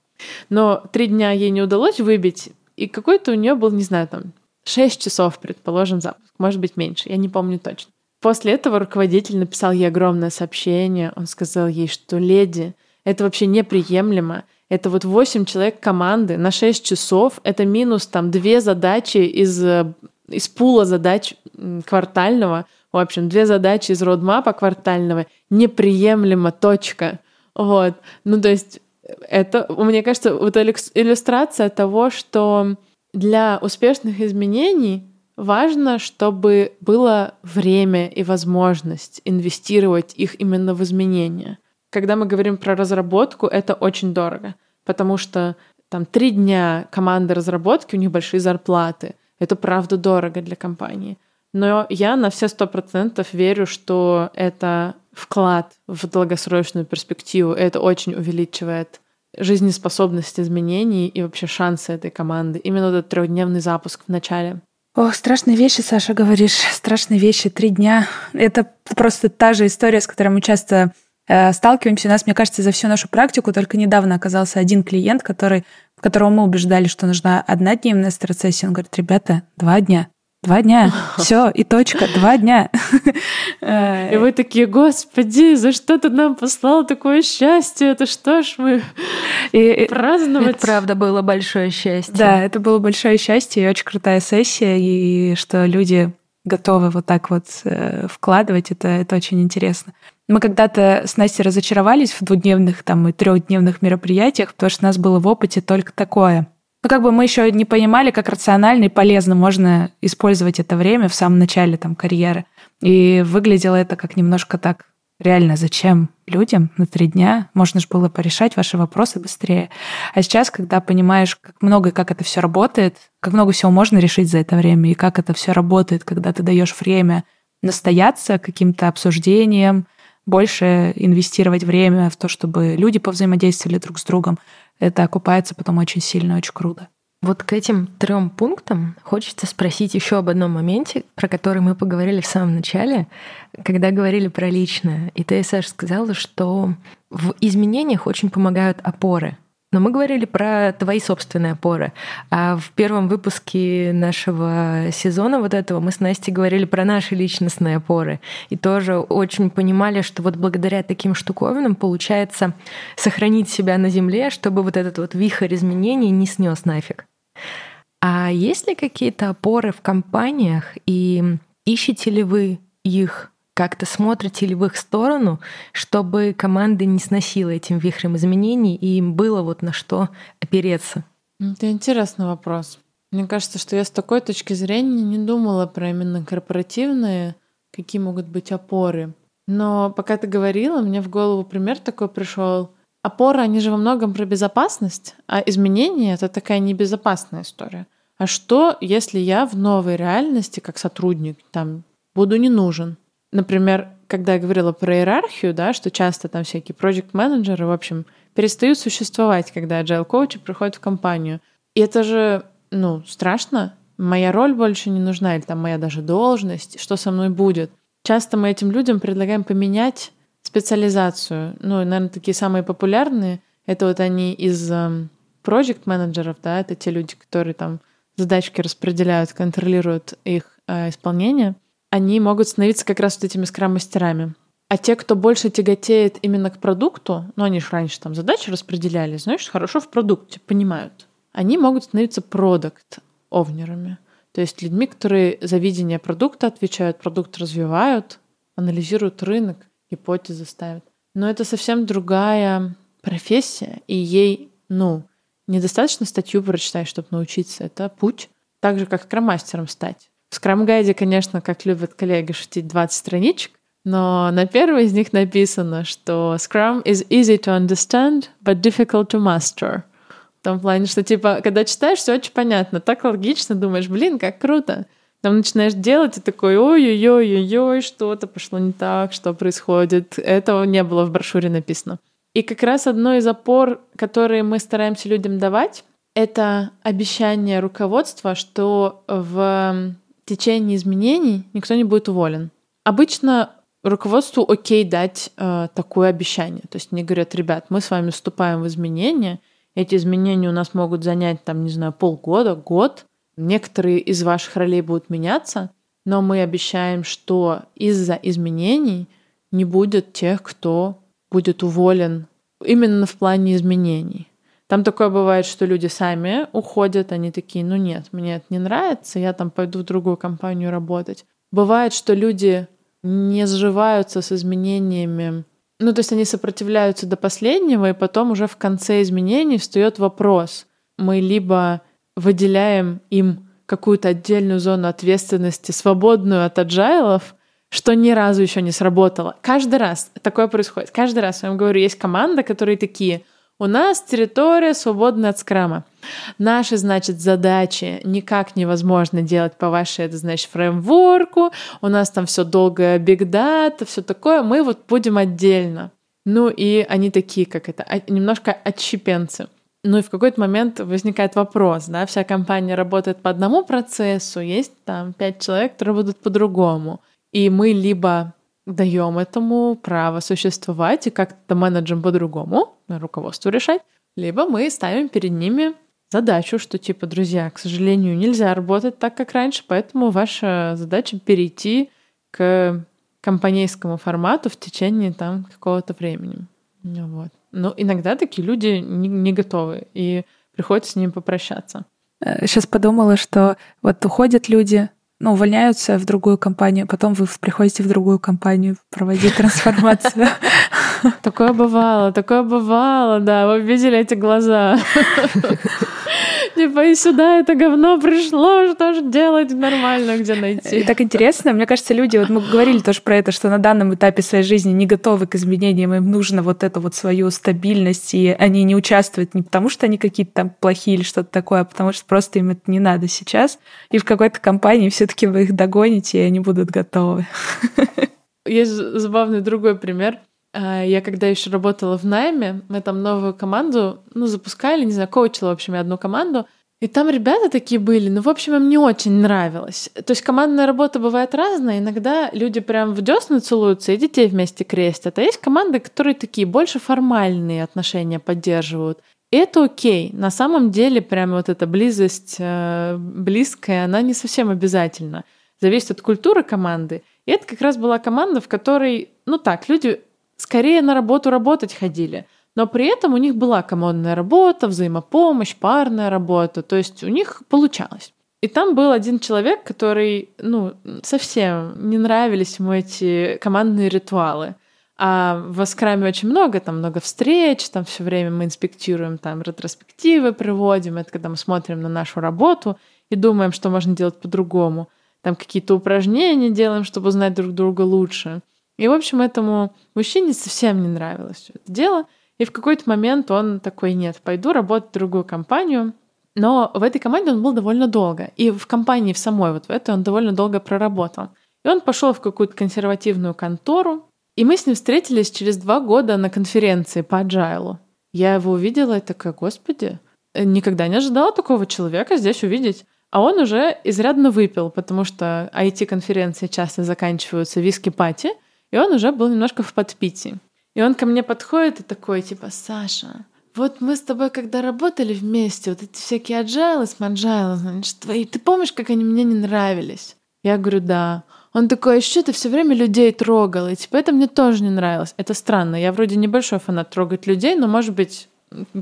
Но три дня ей не удалось выбить, и какой-то у нее был, не знаю, там 6 часов, предположим, запуск, может быть меньше, я не помню точно. После этого руководитель написал ей огромное сообщение. Он сказал ей, что леди, это вообще неприемлемо. Это вот 8 человек команды на 6 часов. Это минус там две задачи из, э, из пула задач квартального. В общем, две задачи из родмапа квартального. Неприемлемо, точка. Вот. Ну, то есть это, мне кажется, вот иллюстрация того, что для успешных изменений важно, чтобы было время и возможность инвестировать их именно в изменения. Когда мы говорим про разработку, это очень дорого, потому что там три дня команды разработки, у них большие зарплаты. Это правда дорого для компании. Но я на все сто процентов верю, что это вклад в долгосрочную перспективу. Это очень увеличивает жизнеспособность изменений и вообще шансы этой команды. Именно этот трехдневный запуск в начале.
Ох, страшные вещи, Саша, говоришь. Страшные вещи. Три дня. Это просто та же история, с которой мы часто э, сталкиваемся. У нас, мне кажется, за всю нашу практику только недавно оказался один клиент, который, которого мы убеждали, что нужна одна дневная стресс-сессия. Он говорит, ребята, два дня. Два дня. Все, и точка. Два дня.
И вы такие, господи, за что ты нам послал такое счастье? Это что ж мы и, праздновать?
Это правда было большое счастье.
Да, это было большое счастье и очень крутая сессия, и что люди готовы вот так вот э, вкладывать. Это, это очень интересно. Мы когда-то с Настей разочаровались в двудневных там и трехдневных мероприятиях, потому что у нас было в опыте только такое. Ну, как бы мы еще не понимали, как рационально и полезно можно использовать это время в самом начале там карьеры. И выглядело это как немножко так реально зачем людям на три дня? Можно же было порешать ваши вопросы быстрее. А сейчас, когда понимаешь, как много и как это все работает, как много всего можно решить за это время, и как это все работает, когда ты даешь время настояться каким-то обсуждением, больше инвестировать время в то, чтобы люди повзаимодействовали друг с другом, это окупается потом очень сильно, очень круто.
Вот к этим трем пунктам хочется спросить еще об одном моменте, про который мы поговорили в самом начале, когда говорили про личное. И ты, Саша, сказала, что в изменениях очень помогают опоры. Но мы говорили про твои собственные опоры. А в первом выпуске нашего сезона вот этого мы с Настей говорили про наши личностные опоры. И тоже очень понимали, что вот благодаря таким штуковинам получается сохранить себя на земле, чтобы вот этот вот вихрь изменений не снес нафиг. А есть ли какие-то опоры в компаниях и ищете ли вы их как-то смотрите ли в их сторону, чтобы команды не сносила этим вихрем изменений и им было вот на что опереться?
Это интересный вопрос. Мне кажется, что я с такой точки зрения не думала про именно корпоративные, какие могут быть опоры. Но пока ты говорила, мне в голову пример такой пришел. Опоры, они же во многом про безопасность, а изменения — это такая небезопасная история. А что, если я в новой реальности, как сотрудник, там, буду не нужен? Например, когда я говорила про иерархию, да, что часто там всякие project менеджеры в общем, перестают существовать, когда agile коучи приходят в компанию. И это же, ну, страшно. Моя роль больше не нужна, или там моя даже должность, что со мной будет. Часто мы этим людям предлагаем поменять специализацию. Ну, наверное, такие самые популярные — это вот они из эм, project менеджеров, да, это те люди, которые там задачки распределяют, контролируют их э, исполнение они могут становиться как раз вот этими скрам-мастерами. А те, кто больше тяготеет именно к продукту, ну они же раньше там задачи распределяли, знаешь, хорошо в продукте, понимают, они могут становиться продукт овнерами. То есть людьми, которые за видение продукта отвечают, продукт развивают, анализируют рынок, гипотезы ставят. Но это совсем другая профессия, и ей, ну, недостаточно статью прочитать, чтобы научиться. Это путь. Так же, как скрам-мастером стать. В скрам-гайде, конечно, как любят коллеги шутить, 20 страничек, но на первой из них написано, что Scrum is easy to understand, but difficult to master. В том плане, что типа, когда читаешь, все очень понятно, так логично, думаешь, блин, как круто. Там начинаешь делать, и такой, ой-ой-ой-ой, что-то пошло не так, что происходит. Этого не было в брошюре написано. И как раз одно из опор, которые мы стараемся людям давать, это обещание руководства, что в течение изменений никто не будет уволен. Обычно руководству окей дать э, такое обещание. То есть мне говорят, ребят, мы с вами вступаем в изменения, эти изменения у нас могут занять, там, не знаю, полгода, год. Некоторые из ваших ролей будут меняться, но мы обещаем, что из-за изменений не будет тех, кто будет уволен именно в плане изменений. Там такое бывает, что люди сами уходят, они такие, ну нет, мне это не нравится, я там пойду в другую компанию работать. Бывает, что люди не сживаются с изменениями, ну то есть они сопротивляются до последнего, и потом уже в конце изменений встает вопрос. Мы либо выделяем им какую-то отдельную зону ответственности, свободную от аджайлов, что ни разу еще не сработало. Каждый раз такое происходит. Каждый раз я вам говорю, есть команда, которые такие — у нас территория свободна от скрама. Наши, значит, задачи никак невозможно делать по вашей, это значит, фреймворку. У нас там все долго big data, все такое. Мы вот будем отдельно. Ну и они такие, как это, немножко отщепенцы. Ну и в какой-то момент возникает вопрос, да, вся компания работает по одному процессу, есть там пять человек, которые будут по-другому. И мы либо даем этому право существовать и как-то менеджем по-другому, руководству решать, либо мы ставим перед ними задачу, что типа, друзья, к сожалению, нельзя работать так, как раньше, поэтому ваша задача перейти к компанейскому формату в течение там какого-то времени. Вот. Но иногда такие люди не, не готовы, и приходится с ними попрощаться.
Сейчас э, подумала, что вот уходят люди, ну, увольняются в другую компанию, потом вы приходите в другую компанию проводить трансформацию.
Такое бывало, такое бывало, да. Вы видели эти глаза? Типа, и сюда это говно пришло, что же делать нормально, где найти?
И так интересно, мне кажется, люди, вот мы говорили тоже про это, что на данном этапе своей жизни не готовы к изменениям, им нужно вот эту вот свою стабильность, и они не участвуют не потому, что они какие-то там плохие или что-то такое, а потому что просто им это не надо сейчас. И в какой-то компании все таки вы их догоните, и они будут готовы.
Есть забавный другой пример. А, я когда еще работала в найме, мы там новую команду, ну, запускали, не знаю, коучила, в общем, одну команду. И там ребята такие были, ну, в общем, им не очень нравилось. То есть командная работа бывает разная. Иногда люди прям в десны целуются и детей вместе крестят. А есть команды, которые такие больше формальные отношения поддерживают. И это окей. На самом деле, прям вот эта близость э, близкая, она не совсем обязательна. Зависит от культуры команды. И это как раз была команда, в которой, ну так, люди скорее на работу работать ходили. Но при этом у них была командная работа, взаимопомощь, парная работа. То есть у них получалось. И там был один человек, который, ну, совсем не нравились ему эти командные ритуалы. А в Аскраме очень много, там много встреч, там все время мы инспектируем, там ретроспективы проводим, это когда мы смотрим на нашу работу и думаем, что можно делать по-другому. Там какие-то упражнения делаем, чтобы узнать друг друга лучше. И, в общем, этому мужчине совсем не нравилось все это дело. И в какой-то момент он такой, нет, пойду работать в другую компанию. Но в этой команде он был довольно долго. И в компании в самой, вот в этой, он довольно долго проработал. И он пошел в какую-то консервативную контору. И мы с ним встретились через два года на конференции по agile. Я его увидела и такая, господи, никогда не ожидала такого человека здесь увидеть. А он уже изрядно выпил, потому что IT-конференции часто заканчиваются виски-пати, и он уже был немножко в подпитии. И он ко мне подходит и такой, типа, Саша, вот мы с тобой когда работали вместе, вот эти всякие agile, смаджайлы, значит, твои, ты помнишь, как они мне не нравились? Я говорю, да. Он такой, а еще ты все время людей трогал, и типа это мне тоже не нравилось. Это странно. Я вроде небольшой фанат трогать людей, но, может быть,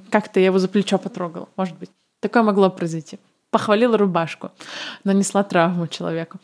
как-то я его за плечо потрогал. Может быть. Такое могло произойти похвалила рубашку, нанесла травму человеку.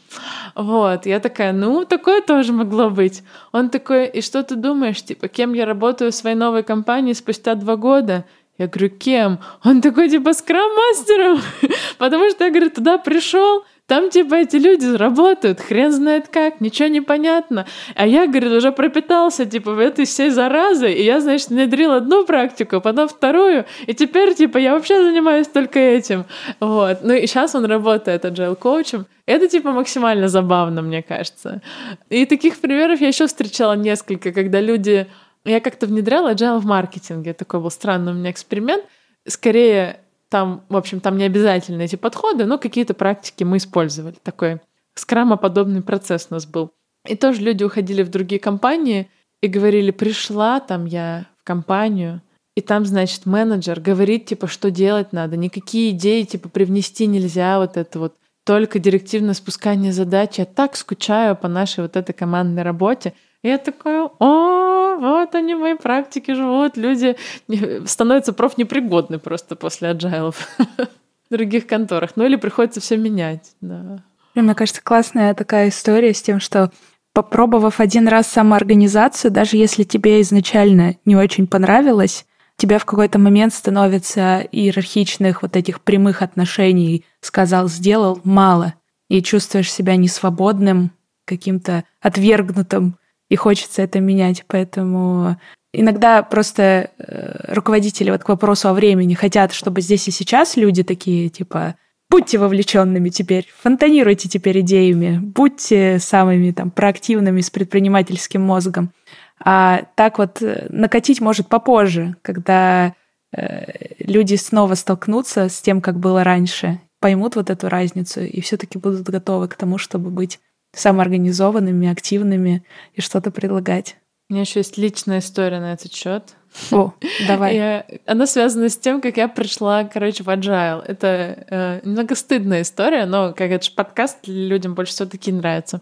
Вот, я такая, ну, такое тоже могло быть. Он такой, и что ты думаешь, типа, кем я работаю в своей новой компании спустя два года? Я говорю, кем? Он такой, типа, скрам-мастером, потому что я, говорю, туда пришел, там типа эти люди работают, хрен знает как, ничего не понятно. А я, говорит, уже пропитался типа в этой всей заразой, и я, значит, внедрил одну практику, потом вторую, и теперь типа я вообще занимаюсь только этим. Вот. Ну и сейчас он работает agile коучем. Это типа максимально забавно, мне кажется. И таких примеров я еще встречала несколько, когда люди... Я как-то внедряла agile в маркетинге. Такой был странный у меня эксперимент. Скорее, там, в общем, там не обязательно эти подходы, но какие-то практики мы использовали. Такой скрамоподобный процесс у нас был. И тоже люди уходили в другие компании и говорили, пришла там я в компанию, и там, значит, менеджер говорит, типа, что делать надо, никакие идеи, типа, привнести нельзя, вот это вот только директивное спускание задач. Я так скучаю по нашей вот этой командной работе. Я такая, о, вот они мои практики живут, люди становятся профнепригодны просто после аджайлов в других конторах. Ну или приходится все менять, да.
Мне кажется, классная такая история с тем, что попробовав один раз самоорганизацию, даже если тебе изначально не очень понравилось, тебя в какой-то момент становится иерархичных вот этих прямых отношений сказал, сделал мало, и чувствуешь себя несвободным, каким-то отвергнутым, и хочется это менять. Поэтому иногда просто э, руководители вот к вопросу о времени хотят, чтобы здесь и сейчас люди такие, типа, будьте вовлеченными теперь, фонтанируйте теперь идеями, будьте самыми там проактивными с предпринимательским мозгом. А так вот э, накатить может попозже, когда э, люди снова столкнутся с тем, как было раньше, поймут вот эту разницу и все-таки будут готовы к тому, чтобы быть самоорганизованными, активными и что-то предлагать.
У меня еще есть личная история на этот счет.
О, давай.
И она связана с тем, как я пришла, короче, в agile. Это э, немного стыдная история, но как это же подкаст людям больше всего таки нравится.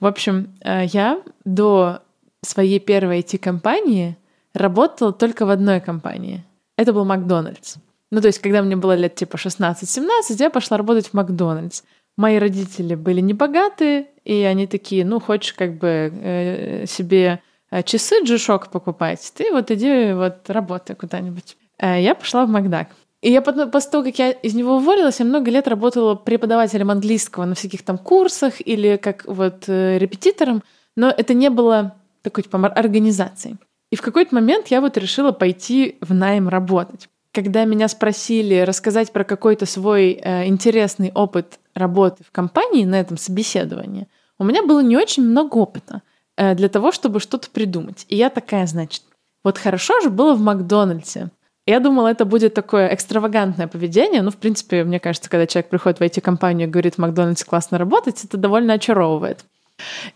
В общем, э, я до своей первой IT-компании работала только в одной компании. Это был Макдональдс. Ну, то есть, когда мне было лет типа 16-17, я пошла работать в Макдональдс. Мои родители были не богатые, и они такие, ну, хочешь как бы э, себе э, часы G-Shock покупать, ты вот иди вот работай куда-нибудь. Э, я пошла в Макдак. И я потом, после того, как я из него уволилась, я много лет работала преподавателем английского на всяких там курсах или как вот репетитором, но это не было такой типа организацией. И в какой-то момент я вот решила пойти в найм работать. Когда меня спросили рассказать про какой-то свой э, интересный опыт работы в компании на этом собеседовании, у меня было не очень много опыта э, для того, чтобы что-то придумать. И я такая, значит, вот хорошо же было в Макдональдсе. Я думала, это будет такое экстравагантное поведение. Ну, в принципе, мне кажется, когда человек приходит в IT-компанию и говорит, в Макдональдсе классно работать, это довольно очаровывает.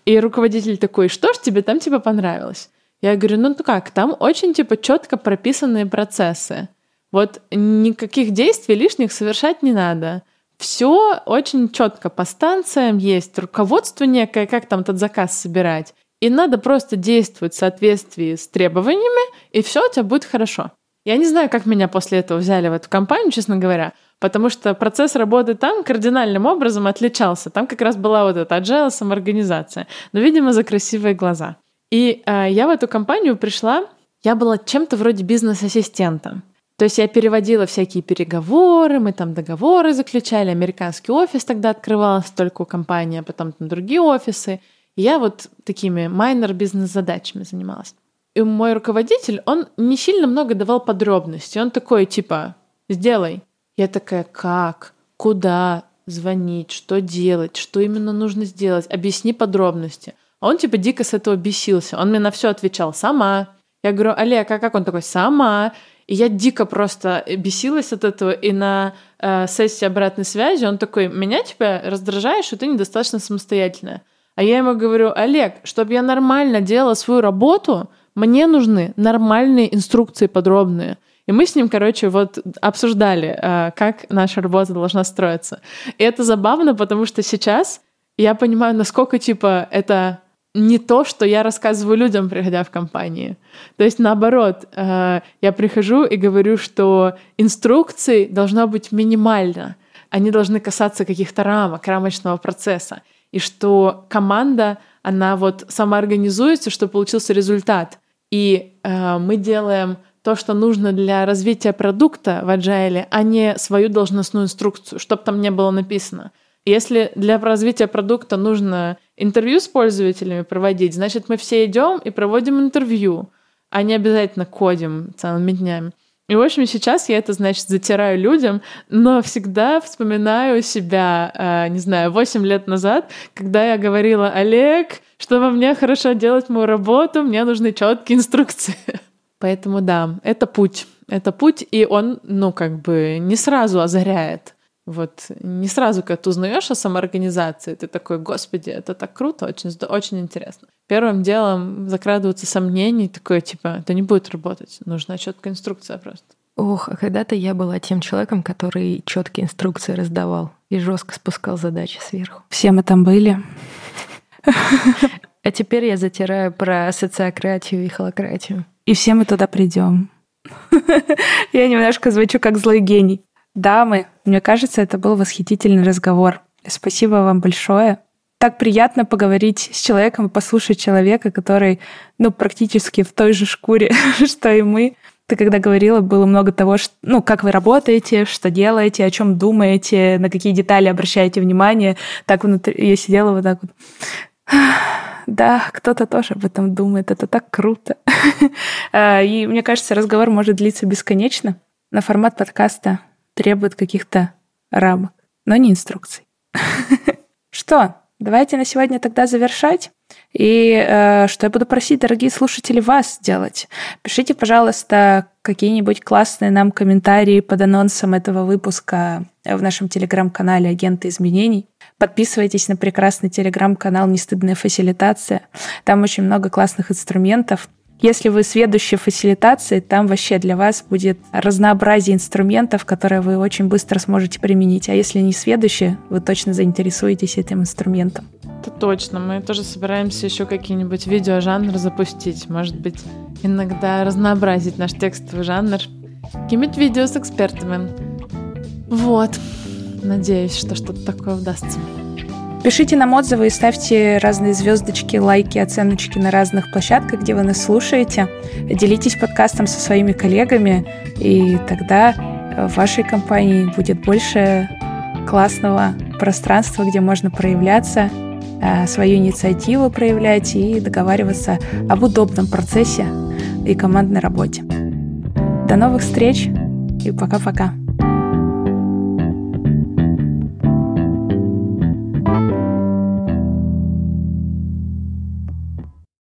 И руководитель такой, что ж тебе там типа понравилось? Я говорю, ну как, там очень типа четко прописанные процессы. Вот никаких действий лишних совершать не надо. Все очень четко по станциям есть, руководство некое, как там этот заказ собирать. И надо просто действовать в соответствии с требованиями, и все у тебя будет хорошо. Я не знаю, как меня после этого взяли в эту компанию, честно говоря, потому что процесс работы там кардинальным образом отличался. Там как раз была вот эта agile самоорганизация, но, видимо, за красивые глаза. И э, я в эту компанию пришла, я была чем-то вроде бизнес-ассистента. То есть я переводила всякие переговоры, мы там договоры заключали, американский офис тогда открывался только у компании, а потом там другие офисы. И я вот такими майнер бизнес-задачами занималась. И мой руководитель, он не сильно много давал подробностей. Он такой, типа, сделай. Я такая, как? Куда? Звонить? Что делать? Что именно нужно сделать? Объясни подробности. А он, типа, дико с этого бесился. Он мне на все отвечал. Сама. Я говорю, Олег, а как он такой? Сама. И я дико просто бесилась от этого. И на э, сессии обратной связи он такой, меня, типа, раздражает, что ты недостаточно самостоятельная. А я ему говорю, Олег, чтобы я нормально делала свою работу, мне нужны нормальные инструкции подробные. И мы с ним, короче, вот обсуждали, а, как наша работа должна строиться. И это забавно, потому что сейчас я понимаю, насколько, типа, это не то, что я рассказываю людям, приходя в компании. То есть наоборот, а, я прихожу и говорю, что инструкций должно быть минимально. Они должны касаться каких-то рамок, рамочного процесса. И что команда, она вот самоорганизуется, чтобы получился результат. И э, мы делаем то, что нужно для развития продукта в Agile, а не свою должностную инструкцию, чтобы там не было написано. Если для развития продукта нужно интервью с пользователями проводить, значит, мы все идем и проводим интервью, а не обязательно кодим целыми днями. И, в общем, сейчас я это, значит, затираю людям, но всегда вспоминаю себя, э, не знаю, 8 лет назад, когда я говорила, Олег, чтобы мне хорошо делать мою работу, мне нужны четкие инструкции. Поэтому да, это путь. Это путь, и он, ну, как бы не сразу озаряет. Вот не сразу, когда ты узнаешь о самоорганизации, ты такой, господи, это так круто, очень, очень интересно. Первым делом закрадываются сомнения, такое, типа, это не будет работать, нужна четкая инструкция просто.
Ох, а когда-то я была тем человеком, который четкие инструкции раздавал и жестко спускал задачи сверху.
Все мы там были.
А теперь я затираю про социократию и холократию.
И все мы туда придем. Я немножко звучу как злой гений. Дамы, мне кажется, это был восхитительный разговор. Спасибо вам большое. Так приятно поговорить с человеком послушать человека, который, ну, практически в той же шкуре, что и мы. Ты когда говорила, было много того, что, ну, как вы работаете, что делаете, о чем думаете, на какие детали обращаете внимание. Так внутри я сидела вот так вот. Да, кто-то тоже об этом думает. Это так круто. А, и мне кажется, разговор может длиться бесконечно. На формат подкаста требует каких-то рамок, но не инструкций. Что? Давайте на сегодня тогда завершать. И э, что я буду просить, дорогие слушатели, вас сделать? Пишите, пожалуйста, какие-нибудь классные нам комментарии под анонсом этого выпуска в нашем телеграм-канале «Агенты изменений». Подписывайтесь на прекрасный телеграм-канал «Нестыдная фасилитация». Там очень много классных инструментов. Если вы сведущие фасилитации, там вообще для вас будет разнообразие инструментов, которые вы очень быстро сможете применить. А если не сведущие, вы точно заинтересуетесь этим инструментом.
Это точно. Мы тоже собираемся еще какие-нибудь видеожанры запустить. Может быть, иногда разнообразить наш текстовый жанр какими-то видео с экспертами. Вот. Надеюсь, что что-то такое удастся.
Пишите нам отзывы и ставьте разные звездочки, лайки, оценочки на разных площадках, где вы нас слушаете. Делитесь подкастом со своими коллегами, и тогда в вашей компании будет больше классного пространства, где можно проявляться, э, свою инициативу проявлять и договариваться об удобном процессе и командной работе. До новых встреч и пока-пока.